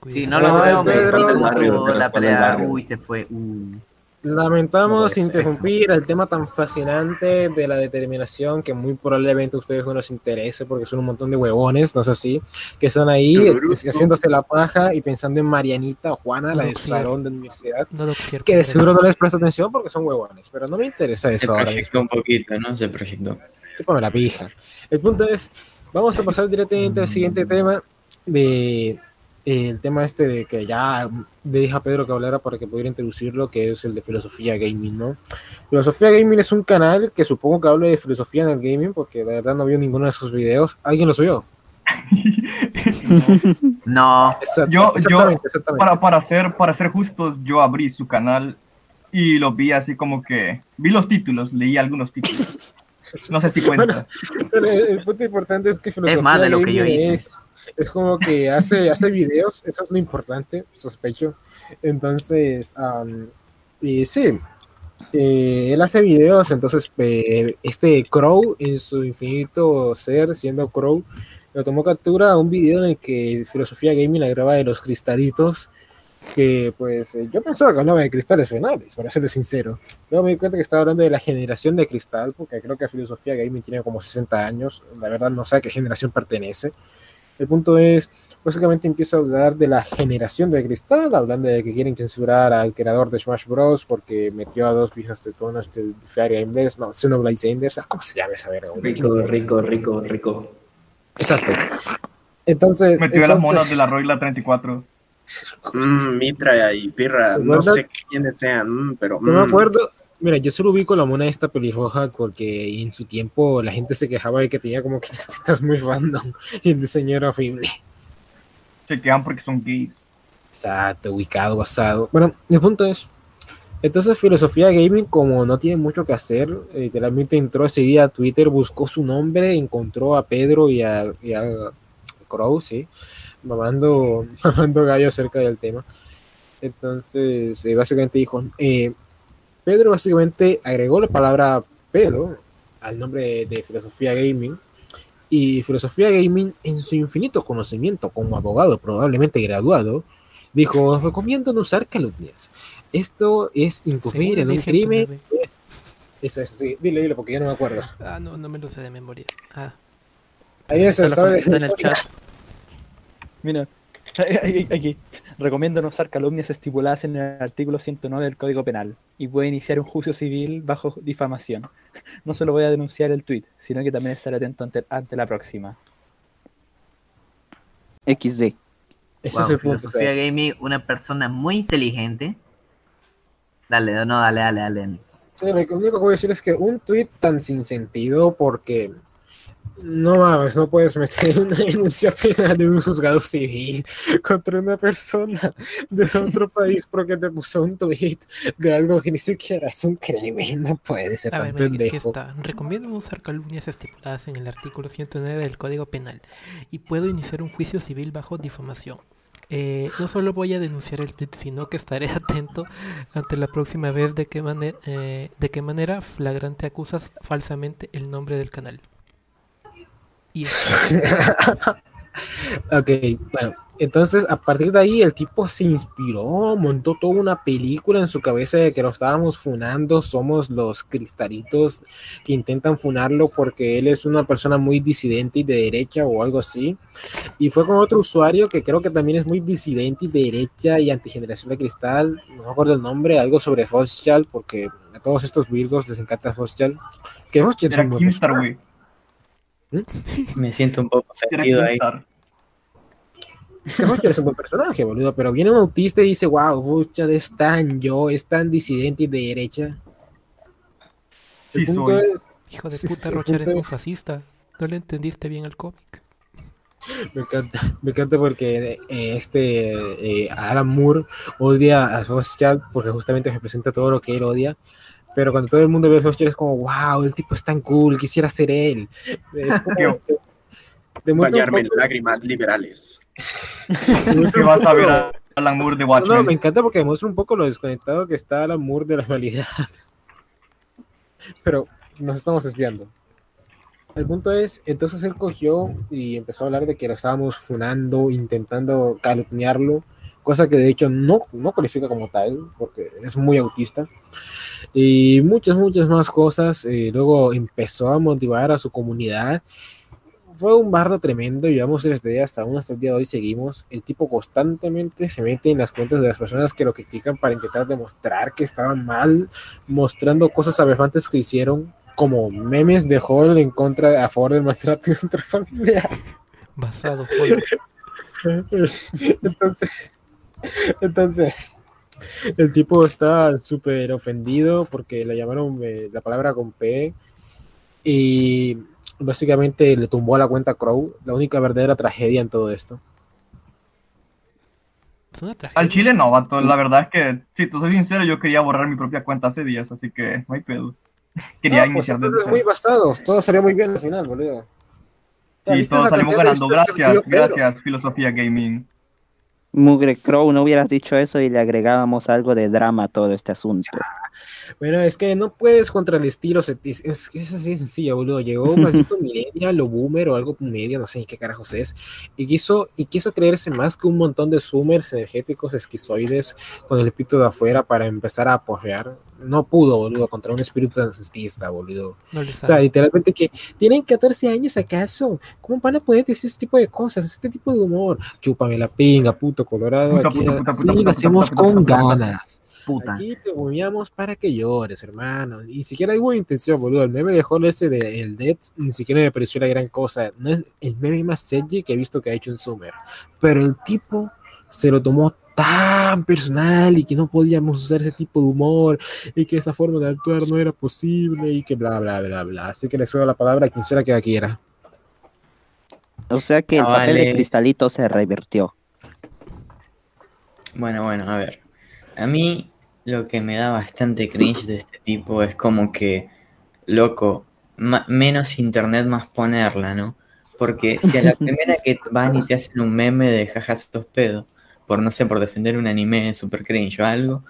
Si no lo veo, te la pelea. barrio. Uy, se fue. Uh. Lamentamos Pues, interrumpir el tema tan fascinante de la determinación que muy probablemente a ustedes no les interese porque son un montón de huevones, no sé si, que están ahí es- haciéndose la paja y pensando en Marianita o Juana, la de su salón de universidad, No que de seguro no les presta atención porque son huevones, pero no me interesa Se eso ahora proyectó un poquito, ¿no? Se proyectó. Chúpame la pija. El punto es, vamos a pasar directamente al siguiente tema de el tema este de que ya le dije a Pedro que hablara para que pudiera introducirlo, que es el de filosofía gaming, ¿no? Filosofía gaming es un canal que supongo que habla de filosofía en el gaming, porque la verdad no vio ninguno de sus videos. ¿Alguien los vio? No. Exact- Yo, yo exactamente, exactamente. para, para, ser, para ser justos, yo abrí su canal y lo vi así como que, vi los títulos, leí algunos títulos. No sé si cuenta. El, el punto importante es que filosofía más de lo que yo gaming hice. es, es como que hace, hace videos, eso es lo importante, sospecho. Entonces, y sí, eh, él hace videos, entonces eh, este Crow en su infinito ser, siendo Crow, lo tomó captura a un video en el que Filosofía Gaming agrava de los cristalitos, que pues eh, yo pensaba que hablaba de cristales finales, para serles sincero. Luego me di cuenta que estaba hablando de la generación de cristal, porque creo que Filosofía Gaming tiene como 60 años, la verdad no sé a qué generación pertenece. El punto es, básicamente empieza a hablar de la generación de cristal, hablando de que quieren censurar al creador de Smash Bros. porque metió a dos viejas tetonas del Fire Emblem, no, Xenoblade Enders, ah, ¿cómo se llama esa verga? Rico, rico, rico, rico. Exacto. Entonces, Metió a las entonces- monas de la Roila 34. Mm, Mitra y Pirra, no ¿Verdad? sé quiénes sean, mm, pero. No me mm. acuerdo. Mira, yo solo ubico la mona esta pelirroja porque en su tiempo la gente se quejaba de que tenía como que las tetas muy random y el diseño era horrible. Se quedan porque son gays. Exacto, ubicado, basado. Bueno, el punto es, entonces Filosofía Gaming, como no tiene mucho que hacer, literalmente entró ese día a Twitter, buscó su nombre, encontró a Pedro y a, y a Crow, sí, mamando, mamando gallo acerca del tema. Entonces, eh, básicamente dijo, eh, Pedro básicamente agregó la palabra Pedro al nombre de Filosofía Gaming y Filosofía Gaming en su infinito conocimiento como abogado probablemente graduado dijo, "Os recomiendo no usar calumnias. Esto es incurrir en un crimen. Eso, eso, sí, dile, dile, porque yo no me acuerdo. Ah, no, no me lo sé de memoria. Ah. Ahí Está, ¿sabe? está en el chat. Mira, aquí. Recomiendo no usar calumnias estipuladas en el artículo 109 del Código Penal y puede iniciar un juicio civil bajo difamación. No solo voy a denunciar el tweet, sino que también estaré atento ante, ante la próxima. XD. Ese Wow, es el punto. Filosofía Gaming, una persona muy inteligente. Dale, no, dale, dale, dale. Sí, lo único que voy a decir es que un tweet tan sin sentido porque no mames, no puedes meter una denuncia penal en un juzgado civil contra una persona de otro país porque te puso un tweet de algo que ni siquiera es un crimen, no puede ser A tan ver, mira, aquí pendejo. está. Recomiendo usar calumnias estipuladas en el artículo 109 del Código Penal y puedo iniciar un juicio civil bajo difamación. Eh, no solo voy a denunciar el tweet, sino que estaré atento ante la próxima vez de qué, mane- eh, de qué manera flagrante acusas falsamente el nombre del canal. Y. Ok, bueno, entonces a partir de ahí el tipo se inspiró, montó toda una película en su cabeza de que lo estábamos funando, somos los cristalitos que intentan funarlo porque él es una persona muy disidente y de derecha o algo así. Y fue con otro usuario que creo que también es muy disidente y de derecha y antigeneración de cristal, no me acuerdo el nombre, algo sobre Foschal, porque a todos estos virgos les encanta Foschal. Que Foschal es un buen Kimstar, personaje. güey. Me siento un poco ofendido ahí. Kimstar. Que Fuchs es un buen personaje, boludo, pero viene un autista y dice, wow, Fuchs es tan yo, es tan disidente y de derecha. El Sí punto soy. es, Hijo de puta, El Rochar es un fascista. No le entendiste bien el cómic. me encanta, me encanta porque eh, este eh, Alan Moore odia a Foschal porque justamente representa todo lo que él odia. Pero cuando todo el mundo ve a es como, wow, el tipo es tan cool, quisiera ser él. Es como, Bañarme en lágrimas liberales. un vas a ver a Alan Moore de No, Watchmen. no, me encanta porque demuestra un poco lo desconectado que está Alan Moore de la realidad. Pero nos estamos desviando. El punto es, entonces él cogió y empezó a hablar de que lo estábamos funando, intentando calumniarlo, cosa que de hecho no, no cualifica como tal, porque es muy autista. Y muchas, muchas más cosas. eh, luego empezó a motivar a su comunidad. Fue un bardo tremendo, llevamos tres días, hasta aún hasta el día de hoy seguimos. El tipo constantemente se mete en las cuentas de las personas que lo critican para intentar demostrar que estaban mal, mostrando cosas aberrantes que hicieron, como memes de Hall en contra, a favor del maltrato intrafamiliar. Basado, Hall. entonces, entonces, el tipo está súper ofendido porque le llamaron eh, la palabra con P y básicamente le tumbó a la cuenta Crow, la única verdadera tragedia en todo esto. Es una tragedia. Al chile no, vato. La verdad es que, si te soy sincero, yo quería borrar mi propia cuenta hace días, así que no hay pedo. Quería No, pues, iniciar desde entonces, muy basados, todo salió muy bien al final, boludo. Y ¿Viste todos salimos ganando. Gracias, gracias, Filosofía Gaming. Mugre Crow, no hubieras dicho eso y le agregábamos algo de drama a todo este asunto. Bueno, es que no puedes contra el estilo, es, es, es así sencillo, boludo. Llegó un maldito millennial o boomer o algo medio, no sé ni qué carajos es, y quiso, y quiso creerse más que un montón de zoomers energéticos esquizoides con el pito de afuera para empezar a apoyar. No pudo, boludo, contra un espíritu narcisista, boludo. No O sea, literalmente que tienen 14 años acaso. ¿Cómo van a poder decir ese tipo de cosas, este tipo de humor? Chúpame la pinga, puto colorado. Puta, Aquí puta, puta, así puta, lo hacemos puta, con ganas. Puta. Aquí te humeamos para que llores, hermano. Ni siquiera hubo intención, boludo. El meme de Hall ese de el Dead ni siquiera me pareció la gran cosa. No es el meme más edgy que he visto que ha hecho un Summer. Pero el tipo se lo tomó tan personal y que no podíamos usar ese tipo de humor y que esa forma de actuar no era posible y que bla, bla, bla, bla. Así que le suelo la palabra a quien sea que quiera. O sea que el Ah, papel de cristalito se revirtió. Bueno, bueno, a ver. A mí lo que me da bastante cringe de este tipo es como que, loco, menos internet más ponerla, ¿no? Porque si a la primera que van y te hacen un meme de jajas sos pedo, por no sé, por defender un anime super cringe o algo,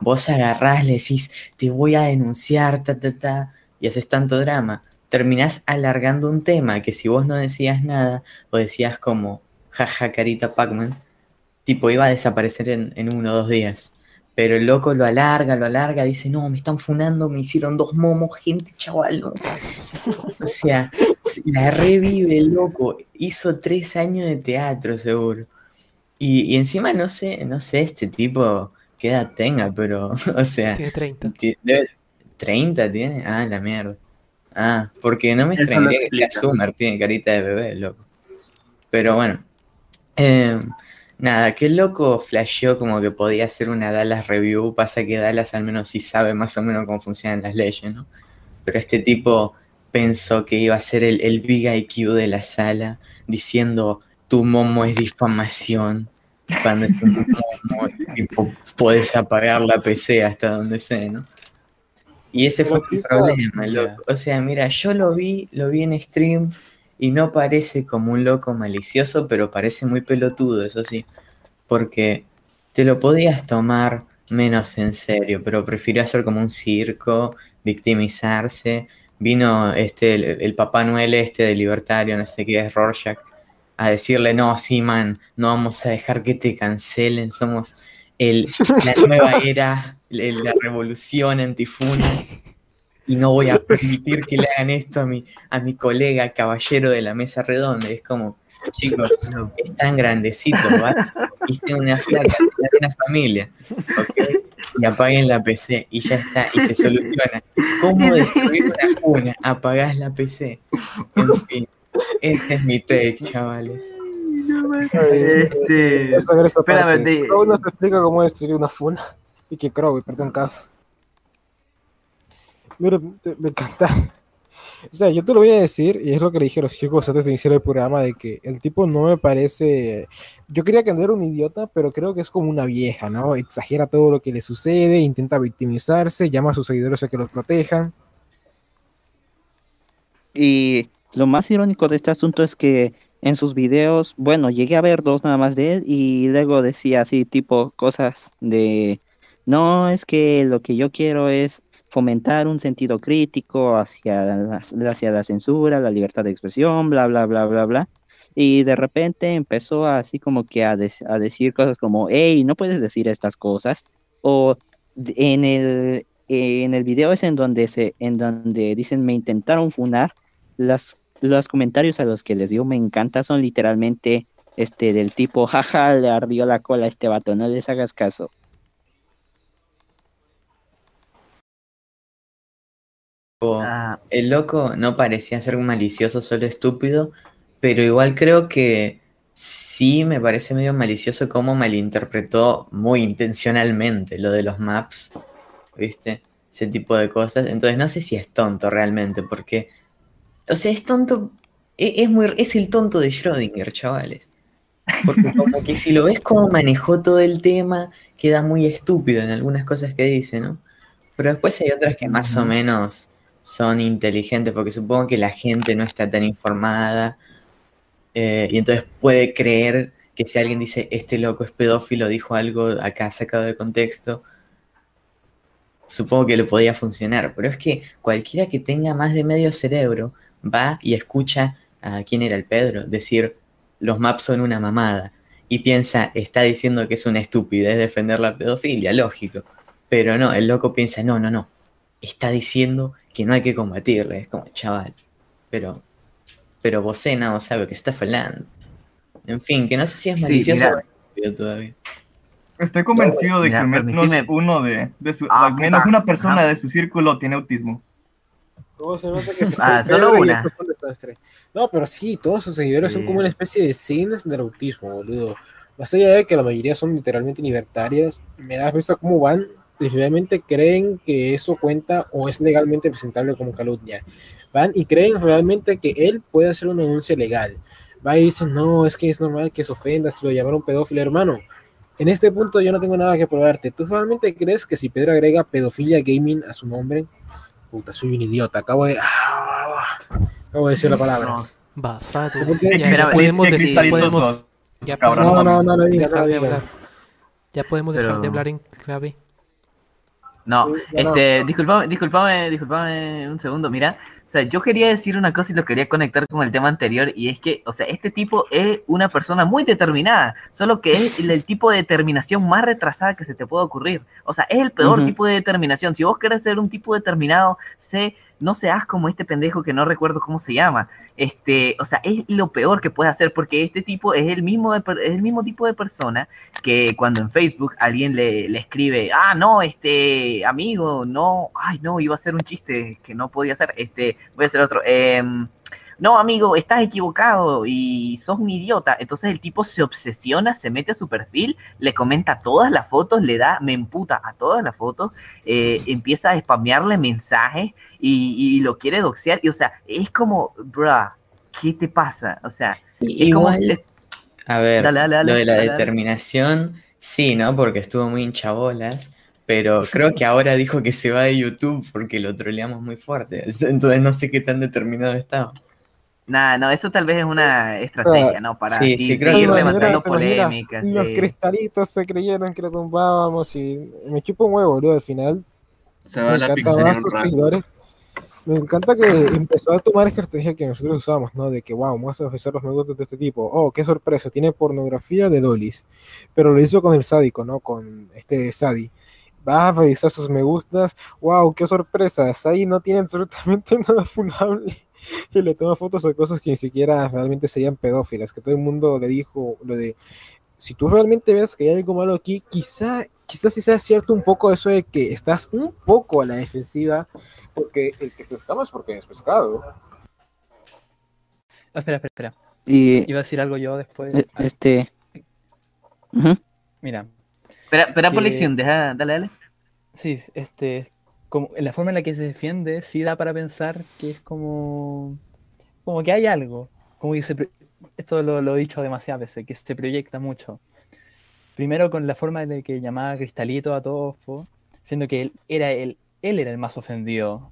vos agarrás, le decís, te voy a denunciar, ta, ta, ta, y haces tanto drama. Terminás alargando un tema que si vos no decías nada, o decías como, jaja, carita Pac-Man, tipo iba a desaparecer en, en uno o dos días. Pero el loco lo alarga, lo alarga, dice, no, me están funando, me hicieron dos momos, gente, chaval. no". O sea, la revive el loco. Hizo tres años de teatro, seguro. Y, y encima no sé, no sé este tipo qué edad tenga, pero, o sea. Tiene 30. ti- debe- ¿30 tiene? Ah, la mierda. Ah, porque no me Eso extrañaría que sea. Summer, tiene carita de bebé, loco. Pero bueno. Eh, nada, qué loco flasheó como que podía hacer una Dallas review. Pasa que Dallas al menos sí sabe más o menos cómo funcionan las leyes, ¿no? Pero este tipo pensó que iba a ser el, el big IQ de la sala diciendo tu momo es difamación. Cuando es un momo, tipo, puedes apagar la PC hasta donde sea, ¿no? Y ese fue su problema, loco. O sea, mira, yo lo vi, lo vi en stream y no parece como un loco malicioso, pero parece muy pelotudo, eso sí. Porque te lo podías tomar menos en serio, pero prefirió hacer como un circo, victimizarse. Vino este, el, el Papá Noel este de libertario, no sé qué es, Rorschach, a decirle, no, sí, man, no vamos a dejar que te cancelen, somos el, la nueva era, la, la revolución antifunas, y no voy a permitir que le hagan esto a mi, a mi colega caballero de la mesa redonda. Es como, chicos, es tan grandecito, ¿va? Tiene una flaca, una familia, ¿ok? Y apaguen la PC y ya está, y se soluciona. ¿Cómo destruir una funa? Apagás la PC. En fin, este es mi take, chavales. Este. Esa gran Espérame, de- Crow nos explica cómo destruir una funa y que Crow, perdón, caso. Mira, te- me encanta. O sea, yo te lo voy a decir, y es lo que le dije a los chicos antes de iniciar el programa, de que el tipo no me parece... Yo quería que no era un idiota, pero creo que es como una vieja, ¿no? Exagera todo lo que le sucede, intenta victimizarse, llama a sus seguidores a que los protejan. Y lo más irónico de este asunto es que en sus videos, bueno, llegué a ver dos nada más de él y luego decía así tipo cosas de, no, es que lo que yo quiero es fomentar un sentido crítico hacia la, hacia la censura, la libertad de expresión, bla, bla, bla, bla, bla. Y de repente empezó así como que a, des- a decir cosas como, hey, no puedes decir estas cosas. O en el, en el video es en donde, se, en donde dicen, me intentaron funar, las, los comentarios a los que les dio me encanta son literalmente este del tipo, jaja, le ardió la cola a este vato, no les hagas caso. O el loco no parecía ser un malicioso, solo estúpido, pero igual creo que sí me parece medio malicioso cómo malinterpretó muy intencionalmente lo de los maps, ¿viste? Ese tipo de cosas. Entonces no sé si es tonto realmente, porque, o sea, es tonto, e- es, muy, es el tonto de Schrödinger, chavales. Porque como que si lo ves cómo manejó todo el tema, queda muy estúpido en algunas cosas que dice, ¿no? Pero después hay otras que más o menos son inteligentes, porque supongo que la gente no está tan informada eh, y entonces puede creer que si alguien dice este loco es pedófilo, dijo algo acá sacado de contexto, supongo que le podía funcionar. Pero es que cualquiera que tenga más de medio cerebro va y escucha a quién era el Pedro decir los maps son una mamada y piensa está diciendo que es una estupidez defender la pedofilia, lógico. Pero no, el loco piensa, no, no, no, está diciendo que no hay que combatirle. Es como, chaval, pero, pero vos no sabe que está falando. En fin, que no sé si es malicioso o estúpido todavía. Estoy convencido de que al menos uno de, de su, Ah, al menos una persona de su círculo tiene autismo. ¿Cómo se nota que se Ah, solo una. un desastre? No, pero sí, todos sus seguidores son como una especie de scenes del autismo, boludo. Más allá de que la mayoría son literalmente libertarios, me da risa cómo van, literalmente creen que eso cuenta o es legalmente presentable como calumnia. Van y creen realmente que él puede hacer una denuncia legal. Va y dicen, no, es que es normal que se ofenda si lo llamaron pedófilo, hermano. En este punto yo no tengo nada que probarte. ¿Tú realmente crees que si Pedro agrega pedofilia gaming a su nombre? Puta, soy un idiota. Acabo de. ah, acabo de decir la palabra. Ya Espera, podemos decir, podemos. Ya podemos no, no, no lo digas, dejar no lo de digas. hablar. Ya podemos dejar de Pero- hablar en clave. No, Sí, ya no. este, disculpame, disculpame, disculpame un segundo, mira, sea, yo quería decir una cosa y lo quería conectar con el tema anterior, y es que, o sea, este tipo es una persona muy determinada, solo que es el, el tipo de determinación más retrasada que se te puede ocurrir. O sea, es el peor tipo de determinación. Si vos querés ser un tipo determinado, sé, no seas como este pendejo que no recuerdo cómo se llama. Este, o sea, es lo peor que puedes hacer, porque este tipo es el mismo, el mismo tipo de persona que cuando en Facebook alguien le, le escribe, ah, no, este, amigo, no, ay, no, iba a hacer un chiste que no podía hacer, este, voy a hacer otro, em, no, amigo, estás equivocado y sos un idiota. Entonces el tipo se obsesiona, se mete a su perfil, le comenta todas las fotos, le da, me emputa a todas las fotos, eh, empieza a spamearle mensajes y, y lo quiere doxear. Y o sea, es como, bruh, ¿qué te pasa? O sea, es como, Igual, a ver, Dale, dale, dale, lo de la determinación, sí, ¿no? Porque estuvo muy hinchabolas, pero creo que ahora dijo que se va de YouTube porque lo troleamos muy fuerte. Entonces no sé qué tan determinado estaba. Nada, no, eso tal vez es una estrategia, ¿no? Para sí, sí, seguir que- levantando polémicas. Los sí. cristalitos se creyeron que lo tumbábamos y me chupo un huevo, boludo. Al final Se me va a la encanta pizzería más un sus rato. seguidores. Me encanta que empezó a tomar esta estrategia que nosotros usamos, ¿no? De que, wow, vamos a ofrecer los productos de este tipo. Oh, qué sorpresa, tiene pornografía de lolis. Pero lo hizo con el sádico, ¿no? Con este Sadi. Va a revisar sus me gustas. Wow, qué sorpresa. Sadi no tiene absolutamente nada funable. Y le toma fotos de cosas que ni siquiera realmente serían pedófilas. Que todo el mundo le dijo lo de. Si tú realmente ves que hay algo malo aquí, quizá, quizás sí sea cierto un poco eso de que estás un poco a la defensiva, porque el que se escama es porque es pescado. Ah, espera, espera, espera. Y- Iba a decir algo yo después. Eh, Ah, Este. Ujú. Mira. Espera, espera por que- lección, deja, dale, dale. Sí, este, como la forma en la que se defiende, sí da para pensar que es como, como que hay algo, como que se, esto lo, lo he dicho demasiadas veces, que se proyecta mucho. Primero con la forma de que llamaba Cristalito a todos, po, siendo que él era el, él era el más ofendido.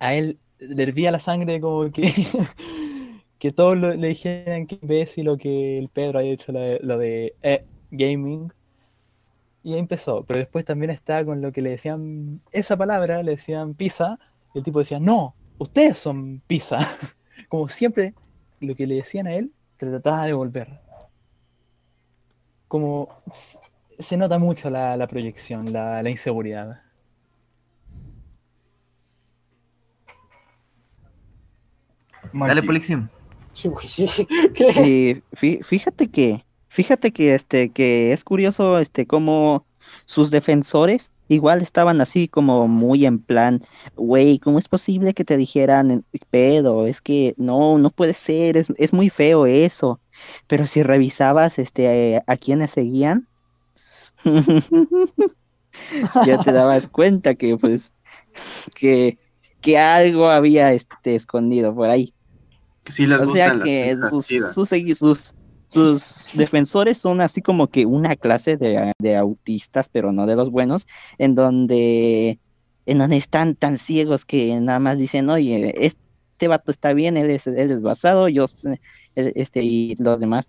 A él le hervía la sangre como que, que todos lo- le dijeran que imbécil lo que el Pedro había hecho lo de, lo de eh, gaming. Y ahí empezó, pero después también estaba con lo que le decían esa palabra, le decían pizza, y el tipo decía, no, ustedes son pizza. Como siempre, lo que le decían a él, te trataba de devolver. Como se nota mucho la, la proyección, la, la inseguridad. Dale, Polixim. Y fí- fíjate que, fíjate que este, que es curioso, este, cómo sus defensores igual estaban así como muy en plan, güey, ¿cómo es posible que te dijeran pedo? Es que no, no puede ser, es, es muy feo eso. Pero si revisabas, este, a quienes seguían, ya te dabas cuenta que, pues, que, que algo había, este, escondido por ahí. Que sí les O sea que sus, sus, sus defensores son así como que una clase de, de autistas, pero no de los buenos, en donde, en donde están tan ciegos que nada más dicen, oye, este vato está bien, él es, él es basado, yo él- este, y los demás,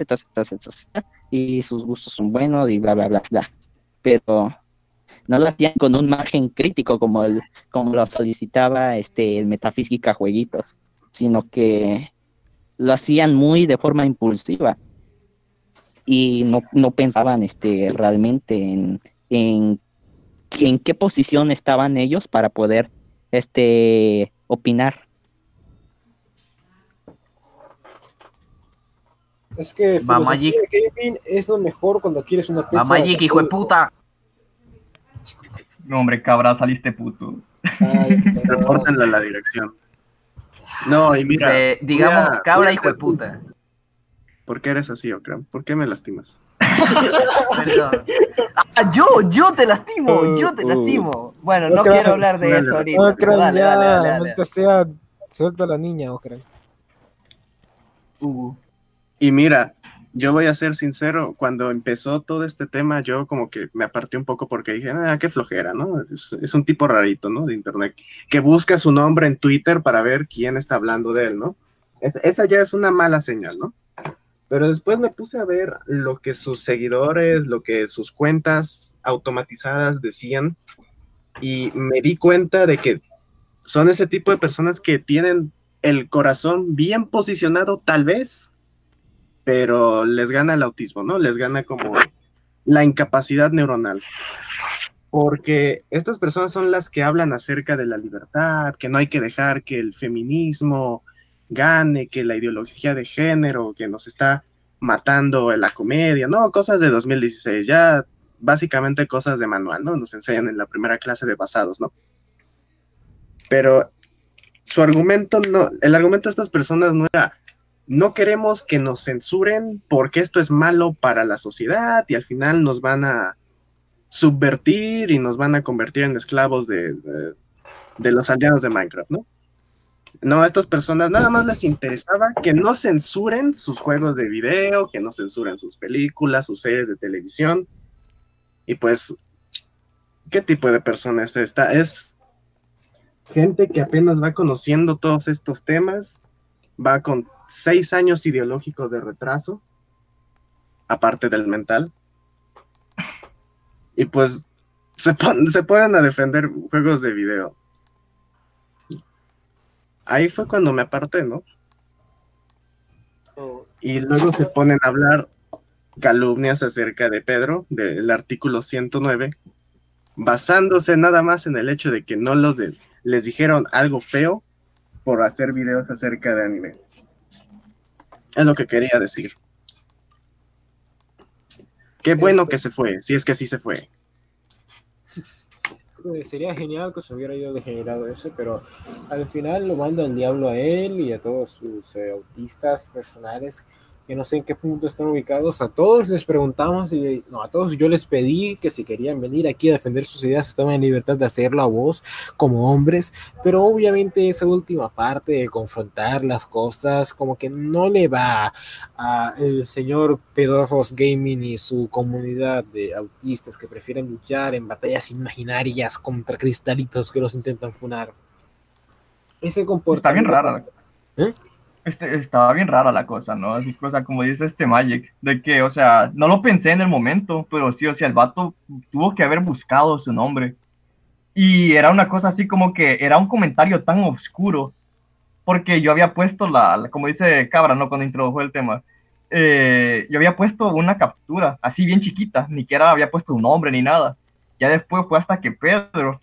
y sus gustos son buenos, y bla, bla, bla, bla. Pero no lo hacían con un margen crítico como, el, como lo solicitaba este, el Metafísica Jueguitos, sino que lo hacían muy de forma impulsiva y no, no pensaban este, realmente en, en, en qué posición estaban ellos para poder este, opinar. Es que de gaming es lo mejor cuando quieres una pizza. Va Magic, hijo de puta. No, hombre, cabra, saliste puto. Repórtenlo a la dirección. No, y mira. Eh, digamos, cabra, hijo de puta. ¿Por qué eres así, Okram? ¿Por qué me lastimas? Ah, yo, yo te lastimo, yo te lastimo. Bueno, no quiero hablar de eso ahorita. Okran, Dale, ya, dale, dale, sea, suelta a la niña, Okran. Y mira, yo voy a ser sincero, cuando empezó todo este tema, yo como que me aparté un poco porque dije, ah, qué flojera, ¿no? Es, es un tipo rarito, ¿no? De internet, que busca su nombre en Twitter para ver quién está hablando de él, ¿no? Es- esa ya es una mala señal, ¿no? Pero después me puse a ver lo que sus seguidores, lo que sus cuentas automatizadas decían y me di cuenta de que son ese tipo de personas que tienen el corazón bien posicionado tal vez, pero les gana el autismo, ¿no? Les gana como la incapacidad neuronal. Porque estas personas son las que hablan acerca de la libertad, que no hay que dejar que el feminismo gane, que la ideología de género que nos está matando en la comedia, no, cosas de 2016, ya básicamente cosas de manual, ¿no? Nos enseñan en la primera clase de basados, ¿no? Pero su argumento no, el argumento de estas personas no era, no queremos que nos censuren porque esto es malo para la sociedad y al final nos van a subvertir y nos van a convertir en esclavos de, de, de los aldeanos de Minecraft, ¿no? No, a estas personas nada más les interesaba que no censuren sus juegos de video, que no censuren sus películas, sus series de televisión. Y pues, ¿qué tipo de persona es esta? Es gente que apenas va conociendo todos estos temas, va con seis años ideológicos de retraso, aparte del mental. Y pues se, se pueden defender juegos de video. Ahí fue cuando me aparté, ¿no? Y luego se ponen a hablar calumnias acerca de Pedro, del artículo 109, basándose nada más en el hecho de que no los de- les dijeron algo feo por hacer videos acerca de anime. Es lo que quería decir. Qué bueno que se fue, si es que sí se fue. Sería genial que se hubiera ido degenerado ese, pero al final lo manda el diablo a él y a todos sus eh, autistas personales que no sé en qué punto están ubicados. A todos les preguntamos y no, a todos yo les pedí que si querían venir aquí a defender sus ideas estaban en libertad de hacerlo a vos como hombres, pero obviamente esa última parte de confrontar las cosas como que no le va a el señor Pedorros Gaming y su comunidad de autistas que prefieren luchar en batallas imaginarias contra cristalitos que los intentan funar. Ese Está bien comportamiento rara. ¿Eh? Estaba bien rara la cosa, ¿no? Así, o sea, como dice este Magic, de que, o sea, no lo pensé en el momento, pero sí, o sea, el vato tuvo que haber buscado su nombre. Y era una cosa así como que era un comentario tan oscuro, porque yo había puesto la, la- como dice Cabra, ¿no? Cuando introdujo el tema, eh, yo había puesto una captura, así bien chiquita, ni siquiera había puesto un nombre ni nada. Ya después fue hasta que Pedro,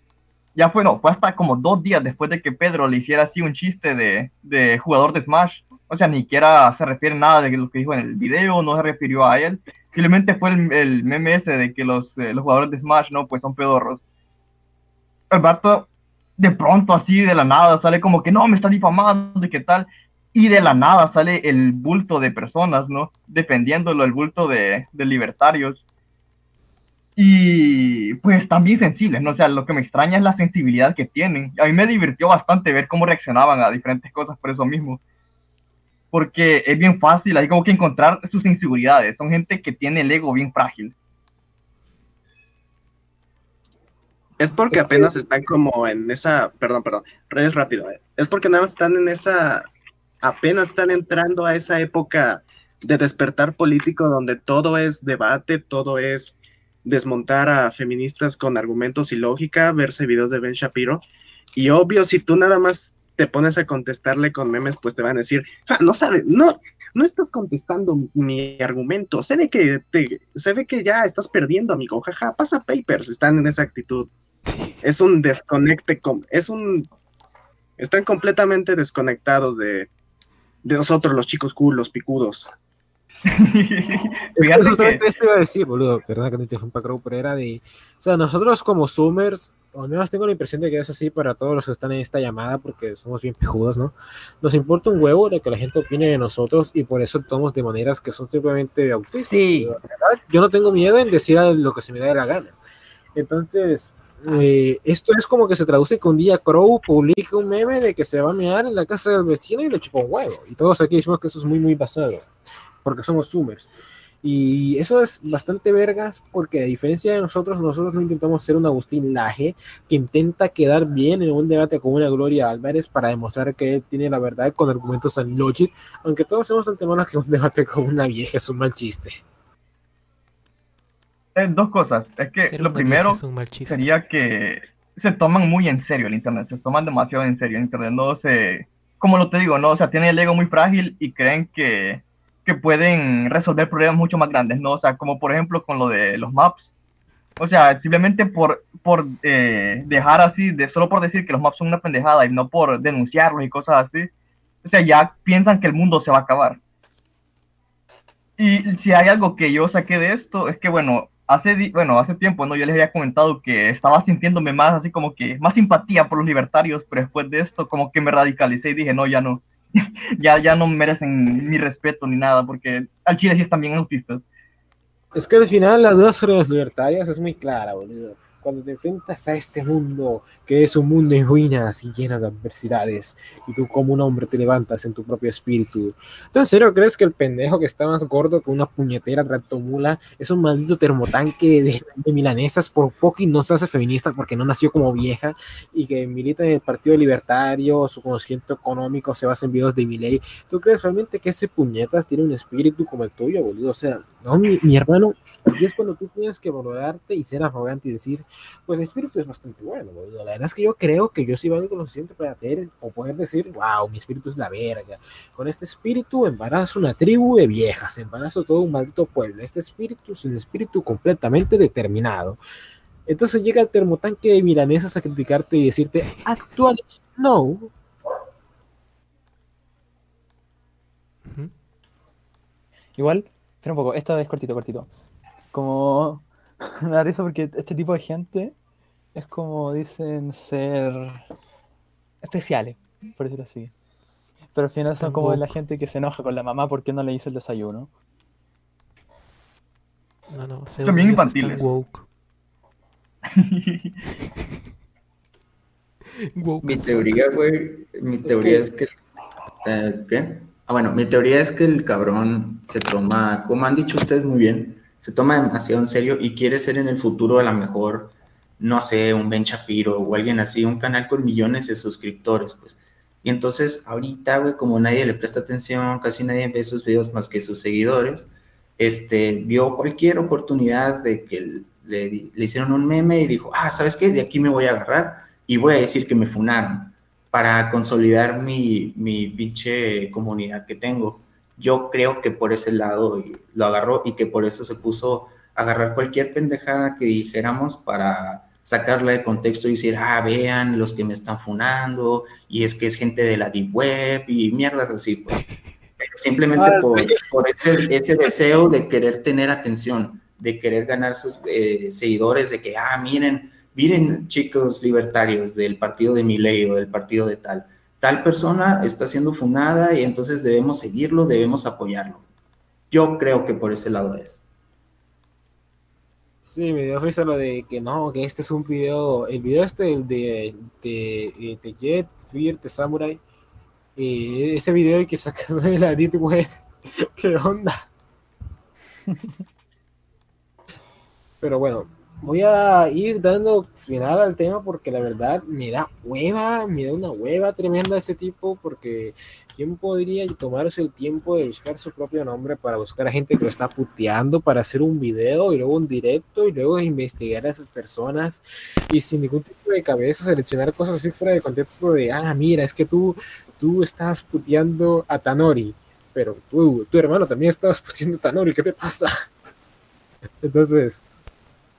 ya fue, no, fue hasta como dos días después de que Pedro le hiciera así un chiste de, de jugador de Smash. O sea, ni siquiera se refiere nada de lo que dijo en el video, no se refirió a él. Simplemente fue el, el meme ese de que los, eh, los jugadores de Smash, no, pues son pedorros. El vato, de pronto, así de la nada, sale como que no, me está difamando y qué tal. Y de la nada sale el bulto de personas, ¿no? Defendiéndolo, el bulto de, de libertarios. Y pues también sensibles, ¿no? O sea, lo que me extraña es la sensibilidad que tienen. A mí me divirtió bastante ver cómo reaccionaban a diferentes cosas por eso mismo. Porque es bien fácil, hay como que encontrar sus inseguridades. Son gente que tiene el ego bien frágil. Es porque apenas están como en esa, perdón, perdón, redes rápido. eh. Es porque nada más están en esa, apenas están entrando a esa época de despertar político donde todo es debate, todo es desmontar a feministas con argumentos y lógica, verse videos de Ben Shapiro. Y obvio, si tú nada más te pones a contestarle con memes, pues te van a decir, "Ah, no sabes, no, no estás contestando mi, argumento. Se ve que te, se ve que ya estás perdiendo, amigo. Jaja, pasa papers. Están en esa actitud. Es un desconecte, es un, están completamente desconectados de, de nosotros, los chicos cool, los picudos. Es que justamente que- esto iba a decir, boludo, perdón que te interrumpa, Crow, pero era de, o sea, nosotros como Zoomers, o al menos tengo la impresión de que es así para todos los que están en esta llamada, porque somos bien pijudos, ¿no? Nos importa un huevo lo que la gente opine de nosotros y por eso actuamos de maneras que son simplemente auténticas. Sí. Yo no tengo miedo en decir lo que se me dé la gana. Entonces, eh, esto es como que se traduce que un día Crow publica un meme de que se va a mear en la casa del vecino y le chupa un huevo. Y todos aquí decimos que eso es muy, muy basado, porque somos Zoomers. Y eso es bastante vergas porque a diferencia de nosotros, nosotros no intentamos ser un Agustín Laje que intenta quedar bien en un debate con una Gloria Álvarez para demostrar que él tiene la verdad con argumentos and logic, aunque todos sabemos antemano que un debate con una vieja es un mal chiste. Eh, dos cosas. Es que Ser lo primero vieja es un mal chiste. sería que se toman muy en serio el internet, se toman demasiado en serio el internet, no se, como lo te digo, no, o sea, tienen el ego muy frágil y creen que, que pueden resolver problemas mucho más grandes, ¿no? O sea, como por ejemplo con lo de los maps. O sea, simplemente por, por eh, dejar así, de, solo por decir que los maps son una pendejada y no por denunciarlos y cosas así, o sea, ya piensan que el mundo se va a acabar. Y si hay algo que yo saqué de esto, es que bueno, hace, bueno, hace tiempo, ¿no? Yo les había comentado que estaba sintiéndome más así como que, más simpatía por los libertarios, pero después de esto como que me radicalicé y dije, no, ya no, ya, ya no merecen mi respeto ni nada, porque al Chile sí están bien autistas. Es que al final la duda sobre los libertarios es muy clara, boludo. Cuando te enfrentas a este mundo, que es un mundo en ruinas y lleno de adversidades, y tú como un hombre te levantas en tu propio espíritu. ¿Tú en serio crees que el pendejo que está más gordo que una puñetera tractomula es un maldito termotanque de, de milanesas por poco y no se hace feminista porque no nació como vieja y que milita en el Partido Libertario, su conocimiento económico se basa en videos de Milei? ¿Tú crees realmente que ese puñetas tiene un espíritu como el tuyo, boludo? O sea, no, mi, mi hermano, aquí es cuando tú tienes que valorarte y ser arrogante y decir, pues mi espíritu es bastante bueno, boludo. La verdad es que yo creo que yo sí valgo lo suficiente para tener o poder decir, wow, mi espíritu es la verga. Con este espíritu embarazo una tribu de viejas, embarazo todo un maldito pueblo. Este espíritu es un espíritu completamente determinado. Entonces llega el termotanque de milanesas a criticarte y decirte, actually, no. Igual, espera un poco, esto es cortito, cortito. Como me da risa porque este tipo de gente es como dicen ser especiales, por decirlo así. Pero al final son como la gente que se enoja con la mamá porque no le hizo el desayuno. No, no, según También infantiles. woke. Woke Mi teoría, güey, mi teoría es que... eh, ¿Qué? Ah, bueno, mi teoría es que el cabrón se toma, como han dicho ustedes muy bien, se toma demasiado en serio y quiere ser en el futuro a lo mejor, no sé, un Ben Shapiro o alguien así, un canal con millones de suscriptores, pues. Y entonces ahorita, güey, como nadie le presta atención, casi nadie ve esos videos más que sus seguidores, este, vio cualquier oportunidad de que le, le hicieron un meme y dijo, ah, ¿sabes qué? De aquí me voy a agarrar y voy a decir que me funaron para consolidar mi, mi pinche comunidad que tengo. Yo creo que por ese lado lo agarró y que por eso se puso a agarrar cualquier pendejada que dijéramos para sacarla de contexto y decir, ah, vean los que me están funando, y es que es gente de la deep web y mierdas así, pues. Pero simplemente Ah, por, sí. por ese, ese deseo de querer tener atención, de querer ganar sus eh, seguidores, de que, ah, miren, miren chicos libertarios del partido de Milei o del partido de tal, tal persona está siendo funada y entonces debemos seguirlo, debemos apoyarlo. Yo creo que por ese lado es. Sí, me dio risa lo de que no, que este es un video, el video este el de, de, de Jet, Fear, The Samurai, eh, ese video que sacaron de la Deep Web, ¿qué onda? Pero bueno, voy a ir dando final al tema porque la verdad me da hueva, me da una hueva tremenda ese tipo porque ¿quién podría tomarse el tiempo de buscar su propio nombre para buscar a gente que lo está puteando para hacer un video y luego un directo y luego investigar a esas personas y sin ningún tipo de cabeza seleccionar cosas así fuera de contexto de, ah, mira, es que tú, tú estás puteando a Tanori, pero tú, tu hermano también estabas puteando a Tanori, ¿qué te pasa? Entonces,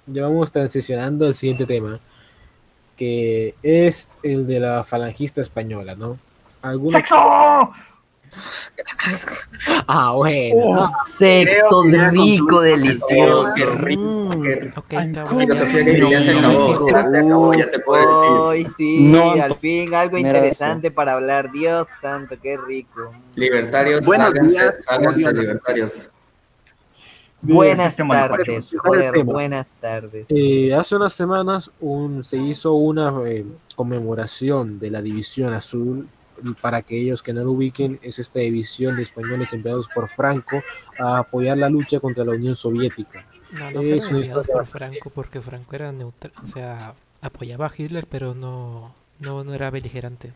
ya vamos transicionando al siguiente tema, que es el de la falangista española, ¿no? ¿Alguno... Ah, bueno. Oh, sexo rico, delicioso. Qué rico, Mm. qué rico. Sofía, que ya se acabó, ya se acabó, ya te puedo decir. Ay, sí, No, al fin algo interesante para hablar. Dios santo, qué rico. Libertarios, buenos días. libertarios. Buenas tardes, joder, buenas tardes. Eh, hace unas semanas un, se hizo una eh, conmemoración de la División Azul. Para aquellos que no lo ubiquen, es esta división de españoles enviados por Franco a apoyar la lucha contra la Unión Soviética. No, no Es una historia por Franco porque Franco era neutral, o sea, apoyaba a Hitler, pero no, no, no era beligerante.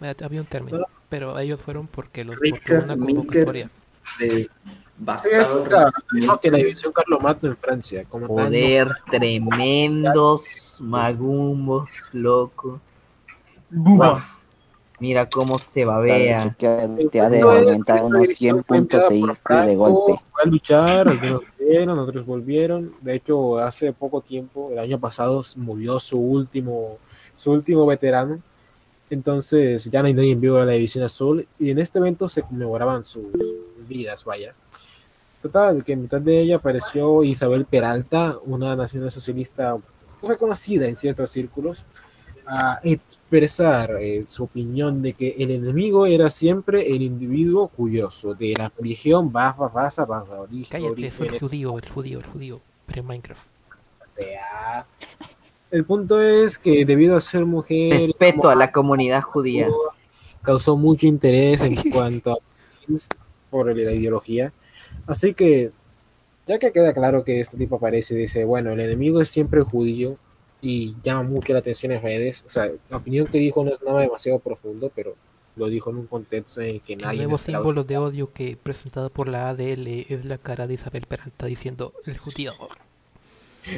Eh, Había un término, pero ellos fueron porque los porque una convocatoria. de basado otra- en que la división Carlomagno en Francia. Como tal, no tremendos magumbos, loco. Buba. Mira cómo se babea. te ha de aumentar unos división 100 fue puntos enviada de golpe. Fue a luchar, algunos volvieron, otros volvieron. De hecho, hace poco tiempo, el año pasado, murió su último, su último veterano. Entonces ya no hay nadie en vivo de la División Azul. Y en este evento se conmemoraban sus vidas, vaya. Total, que en mitad de ella apareció Isabel Peralta, una nacional socialista reconocida en ciertos círculos, a expresar eh, su opinión de que el enemigo era siempre el individuo curioso, de la religión baja, raza, baja, origen, Cállate, es el origen, judío, el judío, el judío, pero en Minecraft. o sea. El punto es que debido a ser mujer, Respeto a la comunidad judía. causó mucho interés en cuanto a por la ideología. Así que, ya que queda claro que este tipo aparece y dice, bueno, el enemigo es siempre el judío y llama mucho la atención en redes, o sea, la opinión que dijo no es nada demasiado profundo, pero lo dijo en un contexto en que El nadie nuevo esperaba símbolo de odio que presentado por la ADL es la cara de Isabel Peralta diciendo el judío.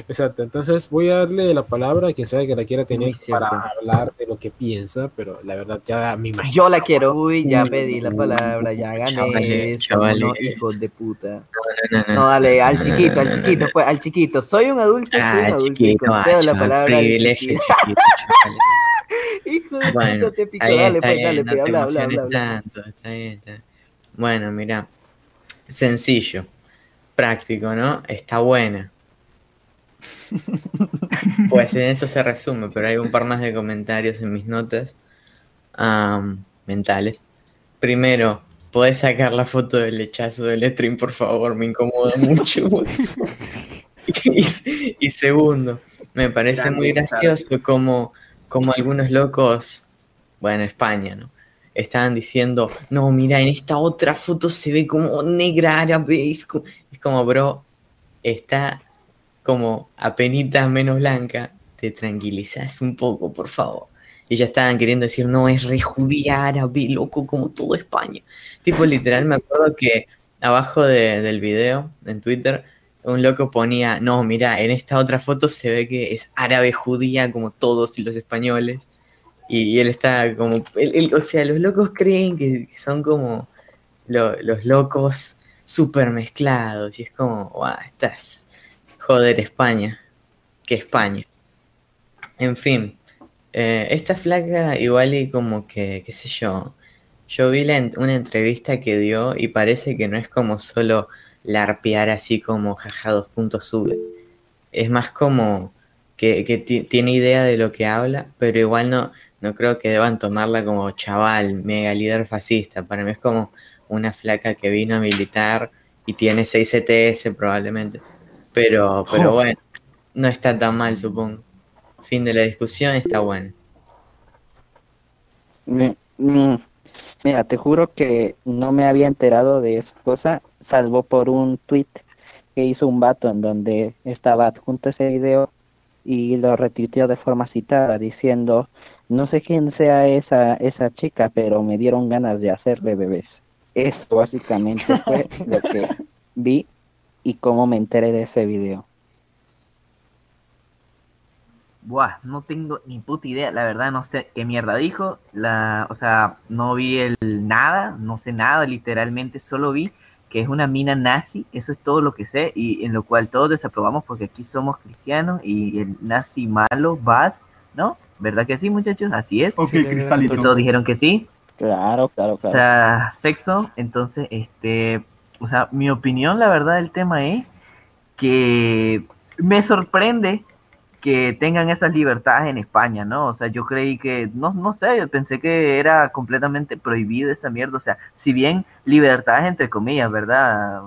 Exacto, entonces voy a darle la palabra a quien sabe que la quiera tener para hablar de lo que piensa, pero la verdad ya me imagino. Yo la quiero. Uy, ya pedí la palabra, ya gané. Chavales, unos hijos de puta. No, no, no. No, dale, al chiquito, al chiquito, pues, al chiquito. Soy un adulto, soy un Ah, adulto. chiquito, concedo la palabra privilegio chiquito. Hijo de Bueno, puta, te pico. Dale, pues, dale, no pues, habla, habla, habla. habla. tanto, está bien, está bien. Bueno, mira, sencillo, práctico, ¿no? Está buena. Pues en eso se resume, pero hay un par más de comentarios en mis notas mentales. Primero, ¿podés sacar la foto del lechazo del stream, por favor? Me incomoda mucho. y, y segundo, me parece muy gracioso como, como algunos locos, bueno, España, ¿no? Estaban diciendo, no, mira, en esta otra foto se ve como negra árabe. Es como, bro, está como apenita menos blanca. Te tranquilizas un poco, por favor. y ya estaban queriendo decir, no, es re judía, árabe, loco, como todo España. Tipo, literal, me acuerdo que abajo de- del video, en Twitter, un loco ponía, no, mira, en esta otra foto se ve que es árabe judía como todos los españoles. Y, él está como, o sea, los locos creen que, son como lo- los locos súper mezclados. Y es como, guau, estás, joder, España, que España. En fin, eh, esta flaca igual y como que, qué sé yo, yo vi la una entrevista que dio y parece que no es como solo larpear así como jaja dos puntos sube. Es más como que, que ti- tiene idea de lo que habla, pero igual no, no creo que deban tomarla como chaval, mega líder fascista. Para mí es como una flaca que vino a militar y tiene 6 CTS probablemente. Pero, pero Oh. bueno, no está tan mal, supongo. Fin de la discusión, está bueno. Mi- mi- Mira, te juro que no me había enterado de esa cosa, salvo por un tweet que hizo un vato en donde estaba adjunto ese video y lo retuiteó de forma citada diciendo, no sé quién sea esa, esa chica, pero me dieron ganas de hacerle bebés. Eso básicamente fue lo que vi y cómo me enteré de ese video. Buah, no tengo ni puta idea, la verdad no sé qué mierda dijo, la, o sea, no vi el nada, no sé nada, literalmente solo vi que es una mina nazi, eso es todo lo que sé, y en lo cual todos desaprobamos porque aquí somos cristianos y el nazi malo, bad, ¿no? ¿Verdad que sí, muchachos? Así es. Ok, Cristalito. Que todos dijeron que sí. Claro, claro, O claro. sea, sexo, entonces, este, o sea, mi opinión, la verdad, del tema es que me sorprende que tengan esas libertades en España, ¿no? O sea, yo creí que, no, no sé, yo pensé que era completamente prohibido esa mierda, o sea, si bien libertades entre comillas, ¿verdad?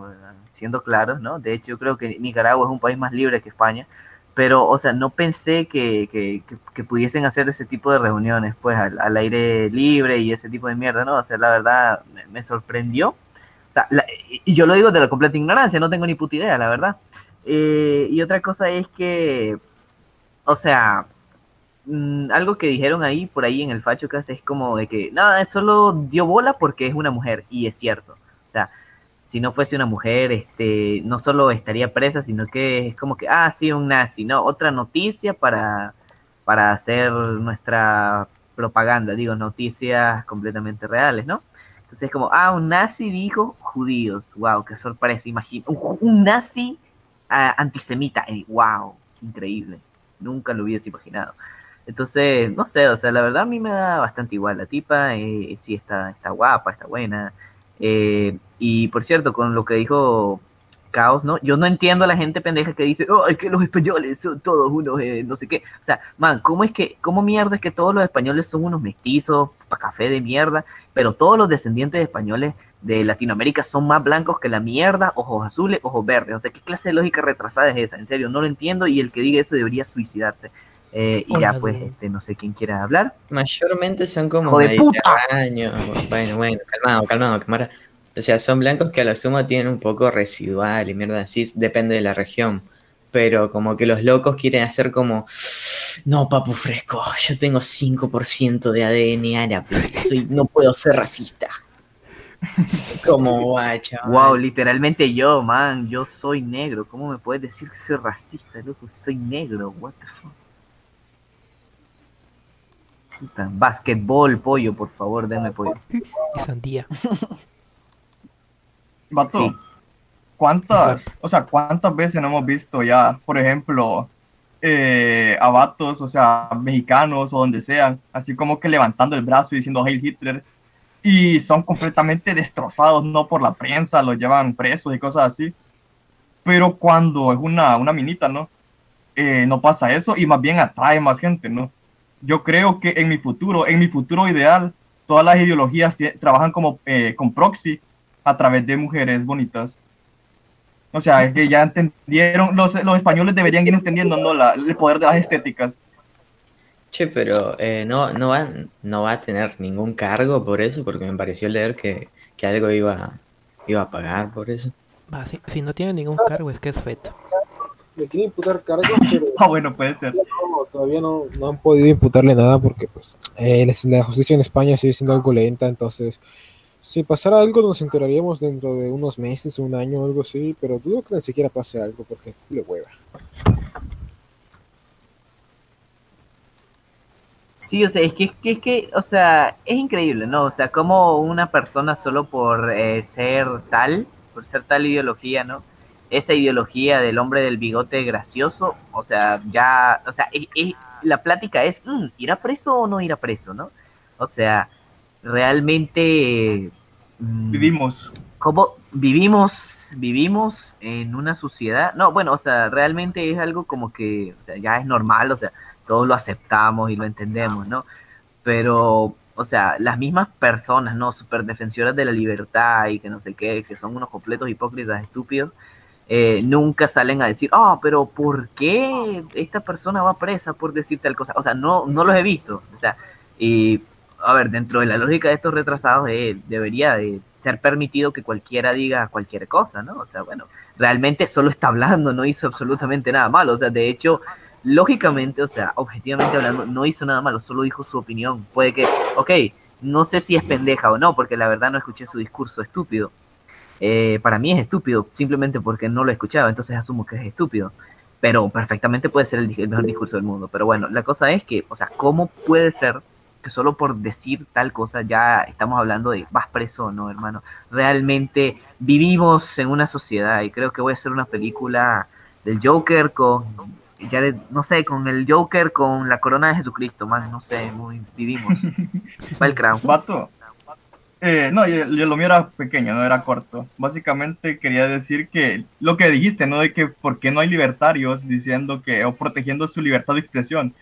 Siendo claros, ¿no? De hecho, yo creo que Nicaragua es un país más libre que España, pero, o sea, no pensé que, que, que- que pudiesen hacer ese tipo de reuniones, pues, al, al aire libre y ese tipo de mierda, ¿no? O sea, la verdad, me, me sorprendió. Y yo lo digo de la completa ignorancia, no tengo ni puta idea, la verdad. Eh, y otra cosa es que, o sea, mm, algo que dijeron ahí, por ahí en el FachoCast, es como de que, nada, solo dio bola porque es una mujer, y es cierto. O sea, si no fuese una mujer, este, no solo estaría presa, sino que es como que, ah, sí, un nazi, ¿no? Otra noticia para, para hacer nuestra propaganda, digo, noticias completamente reales, ¿no? Entonces es como, ah, un nazi dijo judíos, wow, qué sorpresa, ju- un nazi ah, antisemita, eh, wow, increíble, nunca lo hubiese imaginado. Entonces, no sé, o sea, la verdad a mí me da bastante igual. La tipa eh, sí está, está guapa, está buena. Eh, y por cierto, con lo que dijo Caos, ¿no? Yo no entiendo a la gente pendeja que dice, oh, es que los españoles son todos unos, eh, no sé qué. O sea, man, ¿cómo es que, cómo mierda es que todos los españoles son unos mestizos, pa' café de mierda, pero todos los descendientes de españoles de Latinoamérica son más blancos que la mierda, ojos azules, ojos verdes? O sea, ¿qué clase de lógica retrasada es esa? En serio, no lo entiendo y el que diga eso debería suicidarse. Eh, y ya, pues, este, no sé quién quiera hablar. Mayormente son como ¡Hijo de puta! mediterráneos. Bueno, bueno, calmado, calmado, cámara. O sea, son blancos que a la suma tienen un poco residual y mierda así, depende de la región. Pero como que los locos quieren hacer como, no, papu fresco, yo tengo 5% de ADN árabe, soy, no puedo ser racista. Como guay, chaval. Wow, literalmente yo, man, yo soy negro. ¿Cómo me puedes decir que soy racista, loco? Soy negro, what the fuck. Puta, Basquetbol, pollo, por favor, denme pollo. Y sandía. Vato, Sí. ¿cuántas, o sea, cuántas veces no hemos visto ya, por ejemplo, eh, a vatos, o sea, mexicanos o donde sean, así como que levantando el brazo y diciendo Heil Hitler, y son completamente destrozados, no por la prensa, los llevan presos y cosas así. Pero cuando es una, una minita, ¿no? Eh, no pasa eso y más bien atrae más gente, ¿no? Yo creo que en mi futuro, en mi futuro ideal, todas las ideologías trabajan como eh, con proxy a través de mujeres bonitas. O sea, es que ya entendieron, los, los españoles deberían ir entendiendo, ¿no? La- el poder de las estéticas. Che, pero eh, no, no, va, no va a tener ningún cargo por eso, porque me pareció leer que, que algo iba, iba a pagar por eso. Va, si, si no tiene ningún cargo es que es feto. Me quieren imputar cargos, pero Ah, bueno, puede ser. todavía no, no han podido imputarle nada porque pues eh, la justicia en España sigue siendo algo lenta, entonces si pasara algo nos enteraríamos dentro de unos meses, un año algo así, pero dudo que ni siquiera pase algo porque le hueva. Sí, o sea, es que, es que, o sea, es increíble, ¿no? O sea, como una persona solo por eh, ser tal, por ser tal ideología, ¿no? Esa ideología del hombre del bigote gracioso, o sea, ya, o sea, es- la plática es, mm, ¿irá preso o no irá preso, no? O sea, realmente... mm, Vivimos. ¿Cómo vivimos, vivimos en una sociedad? No, bueno, o sea, realmente es algo como que, o sea, ya es normal, o sea, todos lo aceptamos y lo entendemos, ¿no? Pero, o sea, las mismas personas, ¿no? Super defensoras de la libertad y que no sé qué, que son unos completos hipócritas estúpidos, eh, nunca salen a decir, ah, pero ¿por qué esta persona va presa por decir tal cosa? O sea, no, no los he visto. O sea, y, a ver, dentro de la lógica de estos retrasados, eh, debería de ser permitido que cualquiera diga cualquier cosa, ¿no? O sea, bueno, realmente solo está hablando, no hizo absolutamente nada malo. O sea, de hecho, lógicamente, o sea, objetivamente hablando, no hizo nada malo, solo dijo su opinión. Puede que, ok, no sé si es pendeja o no, porque la verdad no escuché su discurso estúpido. Eh, para mí es estúpido, simplemente porque no lo he escuchado, entonces asumo que es estúpido. Pero perfectamente puede ser el, el mejor discurso del mundo. Pero bueno, la cosa es que, o sea, ¿cómo puede ser que solo por decir tal cosa ya estamos hablando de vas preso o no, hermano? Realmente vivimos en una sociedad y creo que voy a hacer una película del Joker con, ya de- no sé, con el Joker con la corona de Jesucristo, man, no sé, muy, vivimos. Va el crown. Vato. Eh, no, yo, yo lo mío era pequeño, no era corto. Básicamente quería decir que lo que dijiste, ¿no? De que por qué no hay libertarios diciendo que, o protegiendo su libertad de expresión.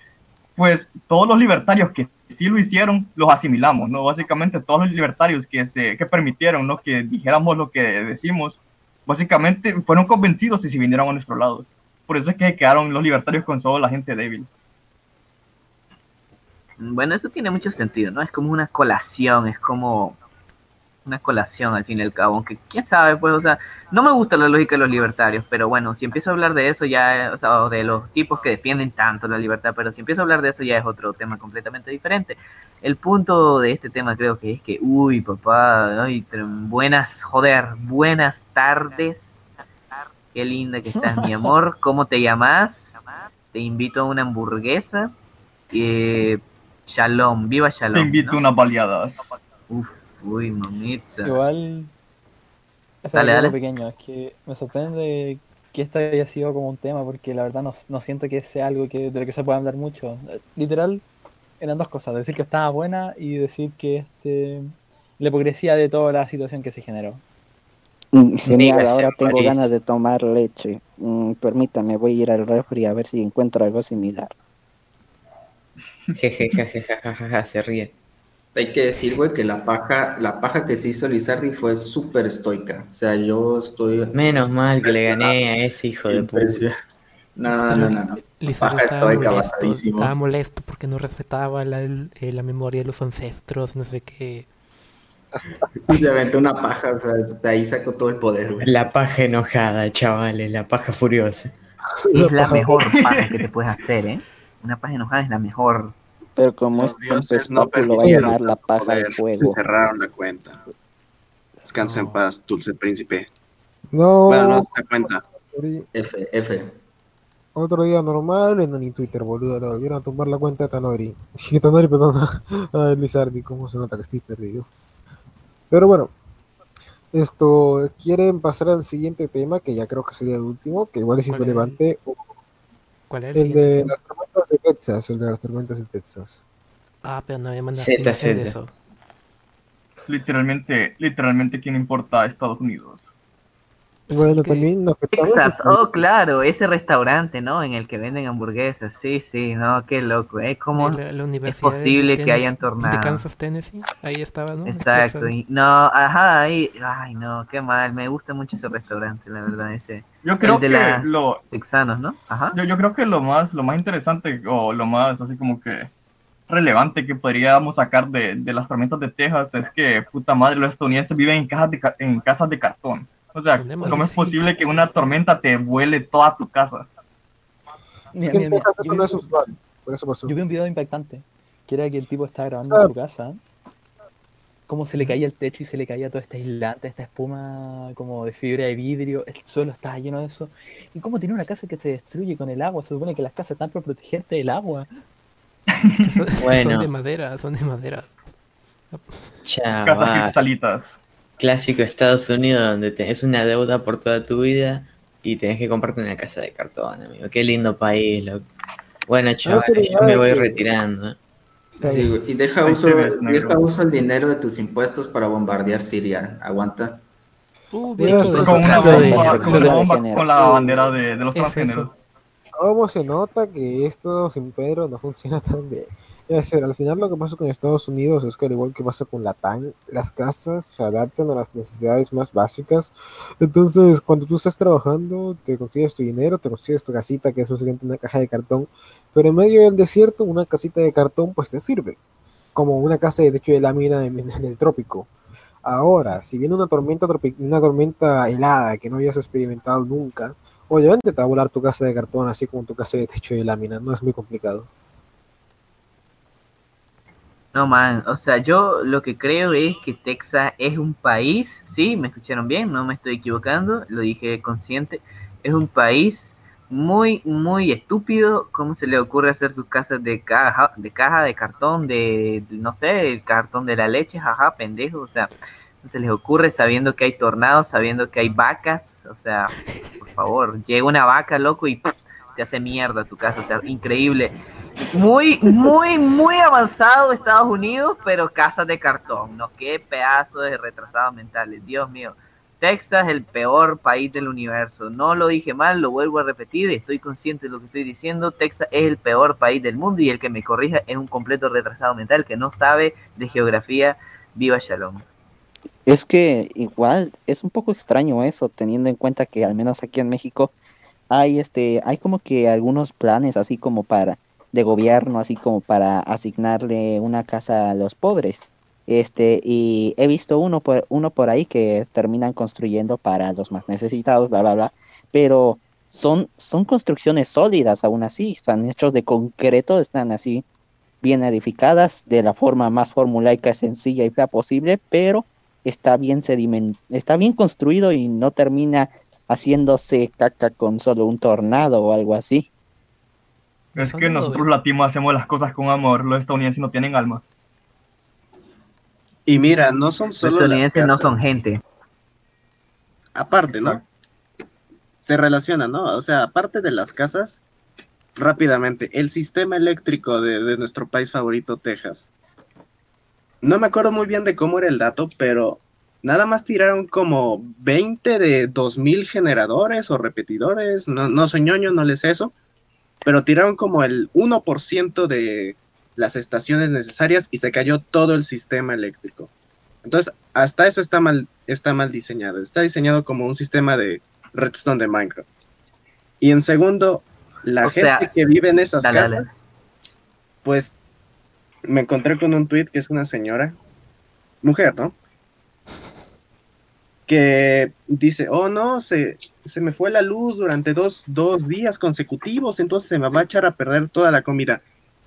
Pues todos los libertarios que sí lo hicieron, los asimilamos, ¿no? Básicamente todos los libertarios que, se, que permitieron, ¿no? Que dijéramos lo que decimos, básicamente fueron convencidos y se vinieron a nuestro lado. Por eso es que quedaron los libertarios con solo la gente débil. Bueno, eso tiene mucho sentido, ¿no? Es como una colación, es como una colación al fin y al cabo, aunque quién sabe, pues, o sea, no me gusta la lógica de los libertarios, pero bueno, si empiezo a hablar de eso ya, o sea, de los tipos que defienden tanto la libertad, pero si empiezo a hablar de eso ya es otro tema completamente diferente. El punto de este tema creo que es que, uy, papá, ay, buenas, joder, buenas tardes, qué linda que estás, mi amor, ¿cómo te llamas? Te invito a una hamburguesa. Eh, shalom, viva Shalom. Te invito ¿no? a unas baleadas. Uf, uy, mamita. Igual. Es Dale, algo dale. pequeño, es que me sorprende que esto haya sido como un tema, porque la verdad no, no siento que sea algo que, de lo que se pueda hablar mucho. Literal, eran dos cosas, decir que estaba buena y decir que este la hipocresía de toda la situación que se generó. Mm, Genial, Dígase, ahora tengo París. ganas de tomar leche. Mm, permítame, voy a ir al refri a ver si encuentro algo similar. Jeje, jajajajaja, se ríe. Hay que decir, güey, que la paja, la paja que se hizo Lizardi fue súper estoica. O sea, yo estoy. Menos mal que le gané a ese hijo de puta. No, no, no, no. Lizardo Paja estaba estoica, molesto, estaba molesto porque no respetaba la, eh, la memoria de los ancestros, no sé qué. Se aventó una paja, o sea, de ahí sacó todo el poder, güey. La paja enojada, chavales, la paja furiosa. Es la mejor paja que te puedes hacer, ¿eh? Una paja enojada es la mejor. Pero como es Los tan dioses no lo va a llamar la paja del fuego. cerraron la cuenta. Descansa en paz, dulce príncipe. No. Bueno, no se cuenta. F, F. Otro día normal en el Twitter, boludo. Le volvieron a tomar la cuenta de Tanori. Tanori, perdón. Ay, Lizardi, cómo se nota que estoy perdido. Pero bueno. Esto, ¿quieren pasar al siguiente tema? Que ya creo que sería el último, que igual es ¿Cuál es? ¿Cuál es el de las tormentas de Texas, el de las tormentas de Texas. Ah, pero no me mandaste Zeta, zeta. eso. Literalmente, literalmente, ¿quién importa a Estados Unidos? Bueno, también nos afectaba Texas, oh claro, ese restaurante, ¿no? En el que venden hamburguesas, sí, sí, no, qué loco, ¿eh? ¿Cómo De la, la es de posible que hayan De tornado? Kansas, Tennessee, ahí estaba, ¿no? Exacto, y- no, ajá, ahí, ay no, qué mal, me gusta mucho ese restaurante, la verdad, ese. Yo creo el de que lo, texanos, ¿no? Ajá. Yo, yo creo que lo más, lo más interesante o lo más así como que relevante que podríamos sacar de, de las tormentas de Texas es que, puta madre, los estadounidenses viven en, cajas de, en casas de cartón. O sea, ¿cómo es posible que una tormenta te vuele toda tu casa? Es que eso pasó. Yo vi un video impactante, que era que el tipo estaba grabando en su casa, cómo se le caía el techo y se le caía todo este aislante, esta espuma como de fibra de vidrio, el suelo estaba lleno de eso. Y cómo tiene una casa que se destruye con el agua, se supone que las casas están para protegerte del agua. Son, que son Bueno. de madera, son de madera. Chaval. cristalitas. Clásico Estados Unidos donde tenés una deuda por toda tu vida y tenés que comprarte una casa de cartón, amigo. Qué lindo país, loco. Bueno, chavales, sería yo me voy que- retirando. Sí, y deja uso, deja uso el dinero de tus impuestos para bombardear Siria. Aguanta. Uh, bien, una bomba, con una bomba con la bandera de, de los Es transgéneros. ¿Cómo se nota que esto sin Pedro no funciona tan bien? Decir, al final lo que pasa con Estados Unidos es que al igual que pasa con Latam, las casas se adaptan a las necesidades más básicas. Entonces, cuando tú estás trabajando, te consigues tu dinero, te consigues tu casita, que es básicamente una caja de cartón, pero en medio del desierto, una casita de cartón pues te sirve, como una casa de techo de lámina en, el trópico. Ahora, si viene una tormenta, una tormenta helada que no hayas experimentado nunca, obviamente te va a volar tu casa de cartón así como tu casa de techo de lámina, no es muy complicado. No, man, o sea, yo lo que creo es que Texas es un país, sí, me escucharon bien, no me estoy equivocando, lo dije consciente, es un país muy, muy estúpido, ¿cómo se le ocurre hacer sus casas de caja, de caja, de cartón, de, no sé, el cartón de la leche, jaja, pendejo, o sea, no se les ocurre sabiendo que hay tornados, sabiendo que hay vacas, o sea, por favor, llega una vaca, loco, y. te hace mierda tu casa, o sea, increíble. Muy, muy, muy avanzado Estados Unidos, pero casas de cartón, ¿no? Qué pedazo de retrasados mentales, Dios mío. Texas el peor país del universo. No lo dije mal, lo vuelvo a repetir, estoy consciente de lo que estoy diciendo. Texas es el peor país del mundo y el que me corrija es un completo retrasado mental que no sabe de geografía. Viva Shalom. Es que igual es un poco extraño eso, teniendo en cuenta que al menos aquí en México hay este, hay como que algunos planes así como para de gobierno, así como para asignarle una casa a los pobres. Este, y he visto uno por, uno por ahí que terminan construyendo para los más necesitados, bla, bla, bla, pero son, son construcciones sólidas aún así, están hechos de concreto, están así bien edificadas de la forma más formulaica, sencilla y fea posible, pero está bien sediment está bien construido y no termina haciéndose caca con solo un tornado o algo así. Es que nosotros latinos hacemos las cosas con amor, los estadounidenses no tienen alma. Y mira, no son Los solo las estadounidenses no son gente. aparte, ¿no? Se relaciona, ¿no? O sea, aparte de las casas, rápidamente, el sistema eléctrico de, de nuestro país favorito, Texas. No me acuerdo muy bien de cómo era el dato, pero nada más tiraron como 20 de 2000 generadores o repetidores. No, no soy ñoño, no les eso, pero tiraron como el 1% de las estaciones necesarias y se cayó todo el sistema eléctrico. Entonces, hasta eso está mal, está mal diseñado. Está diseñado como un sistema de redstone de Minecraft. Y en segundo, la O gente sea, que vive en esas dale, casas, dale. pues me encontré con un tweet que es una señora, mujer, ¿no? Que dice, oh no, se, se me fue la luz durante dos, dos días consecutivos, entonces se me va a echar a perder toda la comida.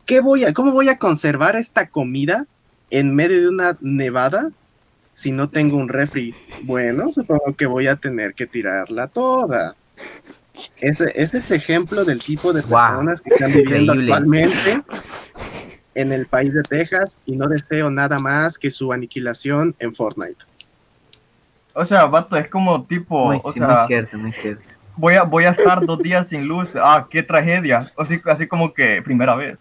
¿Qué voy a, ¿Cómo voy a conservar esta comida en medio de una nevada si no tengo un refri? Bueno, supongo que voy a tener que tirarla toda. Ese, ese es ejemplo del tipo de Wow, personas que están viviendo increíble. actualmente en el país de Texas y no deseo nada más que su aniquilación en Fortnite. O sea, vato, es como tipo, Muy, o sí, sea, muy cierto, muy cierto. voy a, voy a estar dos días sin luz. Ah, qué tragedia. Así, así como que primera vez.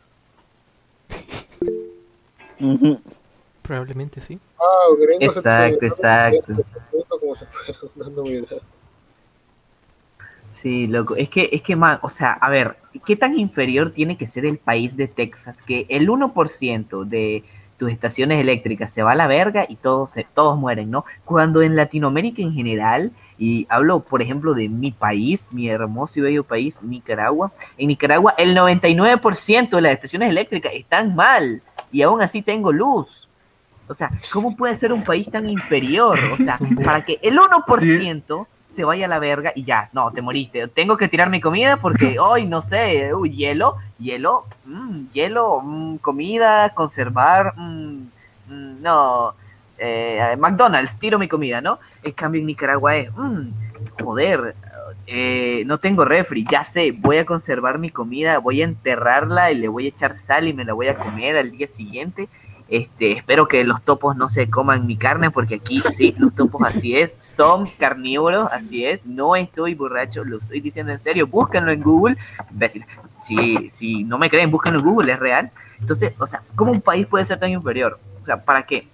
Probablemente sí. Ah, Exacto, exacto. Sí, loco. Es que, es que, man, o sea, a ver, ¿qué tan inferior tiene que ser el país de Texas? Que el 1% de tus estaciones eléctricas se va a la verga y todos, se- todos mueren, ¿no? Cuando en Latinoamérica en general, y hablo, por ejemplo, de mi país, mi hermoso y bello país, Nicaragua, en Nicaragua el 99% de las estaciones eléctricas están mal y aún así tengo luz. O sea, ¿cómo puede ser un país tan inferior? O sea, para que el 1% se vaya a la verga y ya, no, te moriste. Tengo que tirar mi comida porque hoy, no sé, hielo, Hielo, mm, hielo, mm, comida, conservar, mm, no, eh, McDonald's, tiro mi comida, ¿no? En cambio en Nicaragua es, joder, eh, no tengo refri, ya sé, voy a conservar mi comida, voy a enterrarla y le voy a echar sal y me la voy a comer al día siguiente. Este, espero que los topos no se coman mi carne, porque aquí sí, los topos así es, son carnívoros, así es, no estoy borracho, lo estoy diciendo en serio, búsquenlo en Google. Si, si no me creen, búsquenlo en Google, es real. Entonces, o sea, ¿cómo un país puede ser tan inferior? O sea, ¿para qué?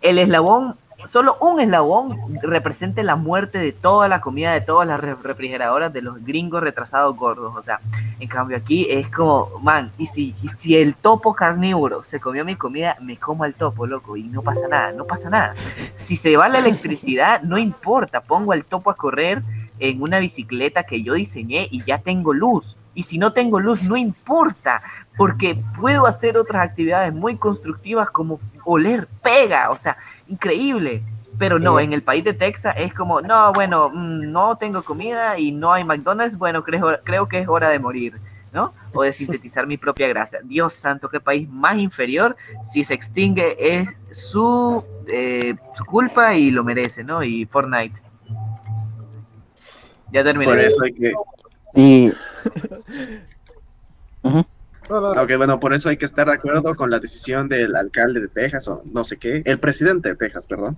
El eslabón, solo un eslabón represente la muerte de toda la comida, de todas las re- refrigeradoras de los gringos retrasados gordos. O sea, en cambio aquí es como, man, y si, si el topo carnívoro se comió mi comida, me como al topo, loco, y no pasa nada, no pasa nada. Si se va la electricidad, no importa, pongo al topo a correr en una bicicleta que yo diseñé y ya tengo luz. Y si no tengo luz, no importa, porque puedo hacer otras actividades muy constructivas como oler pega, o sea, increíble. Pero no, en el país de Texas es como, no, bueno, mm, no tengo comida y no hay McDonald's, bueno, creo, creo que es hora de morir, ¿no? O de sintetizar mi propia grasa. Dios santo, qué país más inferior. Si se extingue es su, eh, su culpa y lo merece, ¿no? Y Fortnite. Ya terminé. Por eso hay que. Y Aunque bueno, por eso hay que estar de acuerdo con la decisión del alcalde de Texas, o no sé qué, el presidente de Texas, perdón.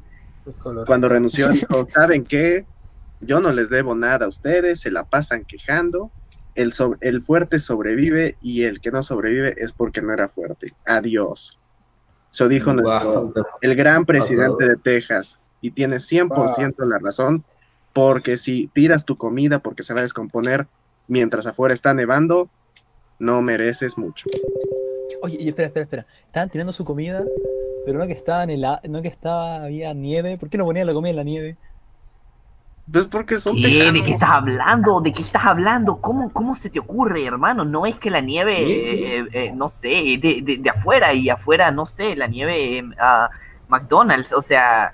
Cuando renunció, dijo: ¿Saben qué? Yo no les debo nada a ustedes, se la pasan quejando. El, so- el fuerte sobrevive y el que no sobrevive es porque no era fuerte. Adiós. Eso dijo Wow. nuestro, el gran presidente de Texas. Y tiene 100% la razón, porque si tiras tu comida porque se va a descomponer mientras afuera está nevando, no mereces mucho. Oye, y espera, espera, espera. Estaban tirando su comida, pero no que estaba en el a- no que estaba había nieve. ¿Por qué no ponían la comida en la nieve? Pues porque son ¿Qué? ¿De qué estás hablando? ¿De qué estás hablando? ¿Cómo, cómo se te ocurre, hermano? No es que la nieve, eh, eh, eh, no sé, de, de, de afuera y afuera, no sé, la nieve eh, a McDonald's, o sea,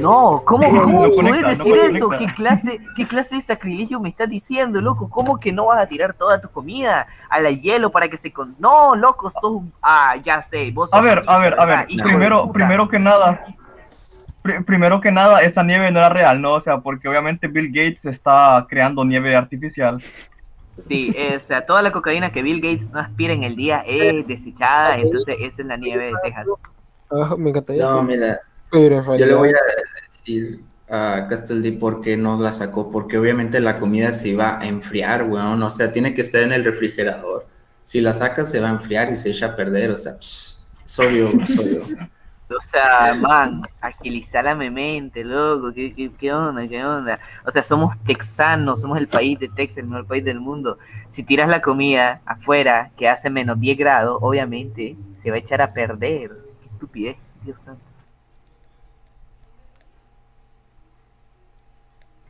no, ¿cómo, No, cómo no puedes conecta, no decir eso? conecta. ¿Qué clase, ¿Qué clase de sacrilegio me estás diciendo, loco? ¿Cómo que no vas a tirar toda tu comida a la hielo para que se con... No, loco, sos un... Ah, ya sé, vos A ver, a ver, a ver. Primero, primero que nada, pri- primero que nada, esa nieve no era real, ¿no? O sea, porque obviamente Bill Gates está creando nieve artificial. Sí, eh, o sea, toda la cocaína que Bill Gates no aspira en el día es desechada, entonces esa es la nieve de Texas. Ah, me encantaría. No, mira, Pero yo le voy a decir a Castaldi por qué no la sacó, porque obviamente la comida se iba a enfriar, weón, o sea, tiene que estar en el refrigerador. Si la sacas se va a enfriar y se echa a perder, o sea, pss, es obvio, es obvio. O sea, man, agilizar la mente, loco, ¿qué, qué, qué onda, qué onda? O sea, somos texanos, somos el país de Texas, el mejor país del mundo. Si tiras la comida afuera, que hace menos 10 grados, obviamente se va a echar a perder. Qué estupidez, Dios santo.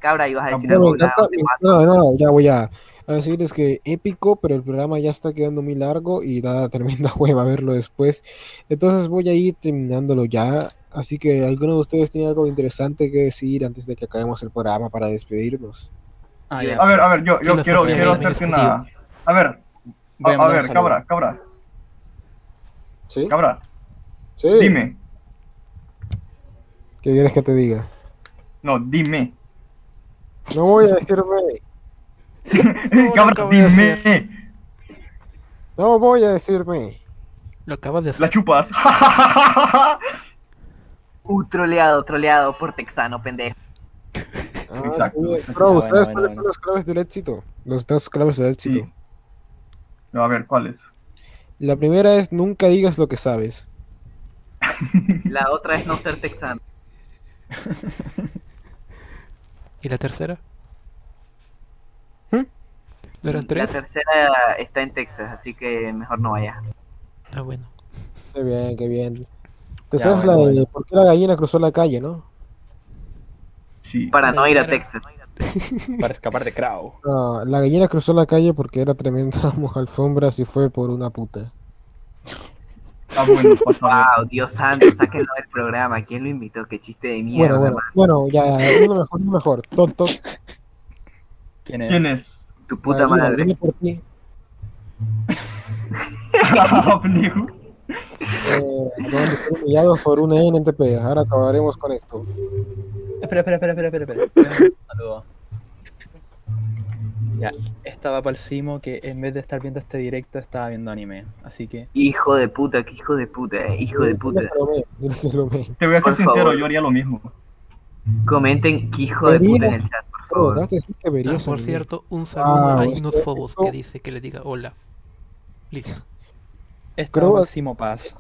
Cabra, ibas a decir Bueno, algo. no, no, ya voy a, a decirles que épico, pero el programa ya está quedando muy largo y da tremenda hueva verlo después. Entonces voy a ir terminándolo ya. Así que alguno de ustedes tiene algo interesante que decir antes de que acabemos el programa para despedirnos. Ah, A ver, a ver, yo, yo quiero, quiero hacerte una... A ver, a, a ver, cabra, cabra. ¿Sí? Cabra, Sí. dime. ¿Qué quieres que te diga? No, dime. No voy a decirme. cabra, acabo de hacer. dime. No voy a decirme. Lo acabas de hacer. La chupas. Uh, troleado, troleado por texano, pendejo. Ah, bien. Bro, ¿sabes cuáles son las claves del éxito? Los dos claves del éxito. No, a ver, ¿cuáles? La primera es nunca digas lo que sabes. La otra es no ser texano. ¿Y la tercera? ¿No eran La tres? tercera está en Texas, así que mejor no vaya. Ah, bueno. Qué bien, qué bien. ¿Te Ya, sabes bueno, la de bueno. por qué la gallina cruzó la calle, no? Sí. Para no ir a Era- Texas. Para escapar de Crow. No, la gallina cruzó la calle porque era tremenda mojalfombras y fue por una puta. Bueno. Wow, Dios santo, sáquenlo del programa. ¿Quién lo invitó? Qué chiste de mierda. Bueno, bueno, bueno, ya, uno mejor, uno mejor. Tonto. ¿Quién es? ¿Quién es? Tu puta Gallina, madre. viene por ti. Eh, acaban de ser humillados por un NTP. Ahora acabaremos con esto. Espera, espera, espera, espera, espera. espera. Saludos. Ya, estaba para el Simo que en vez de estar viendo este directo estaba viendo anime. Así que. Hijo de puta, que hijo de puta, eh, hijo de puta. Te voy a ser sincero, yo haría lo mismo. Comenten que hijo de puta en el chat, por favor. Ah, por cierto, un saludo Ah, a esto- Inus Phobos que dice que le diga hola. Listo. Estaba Simo Paz.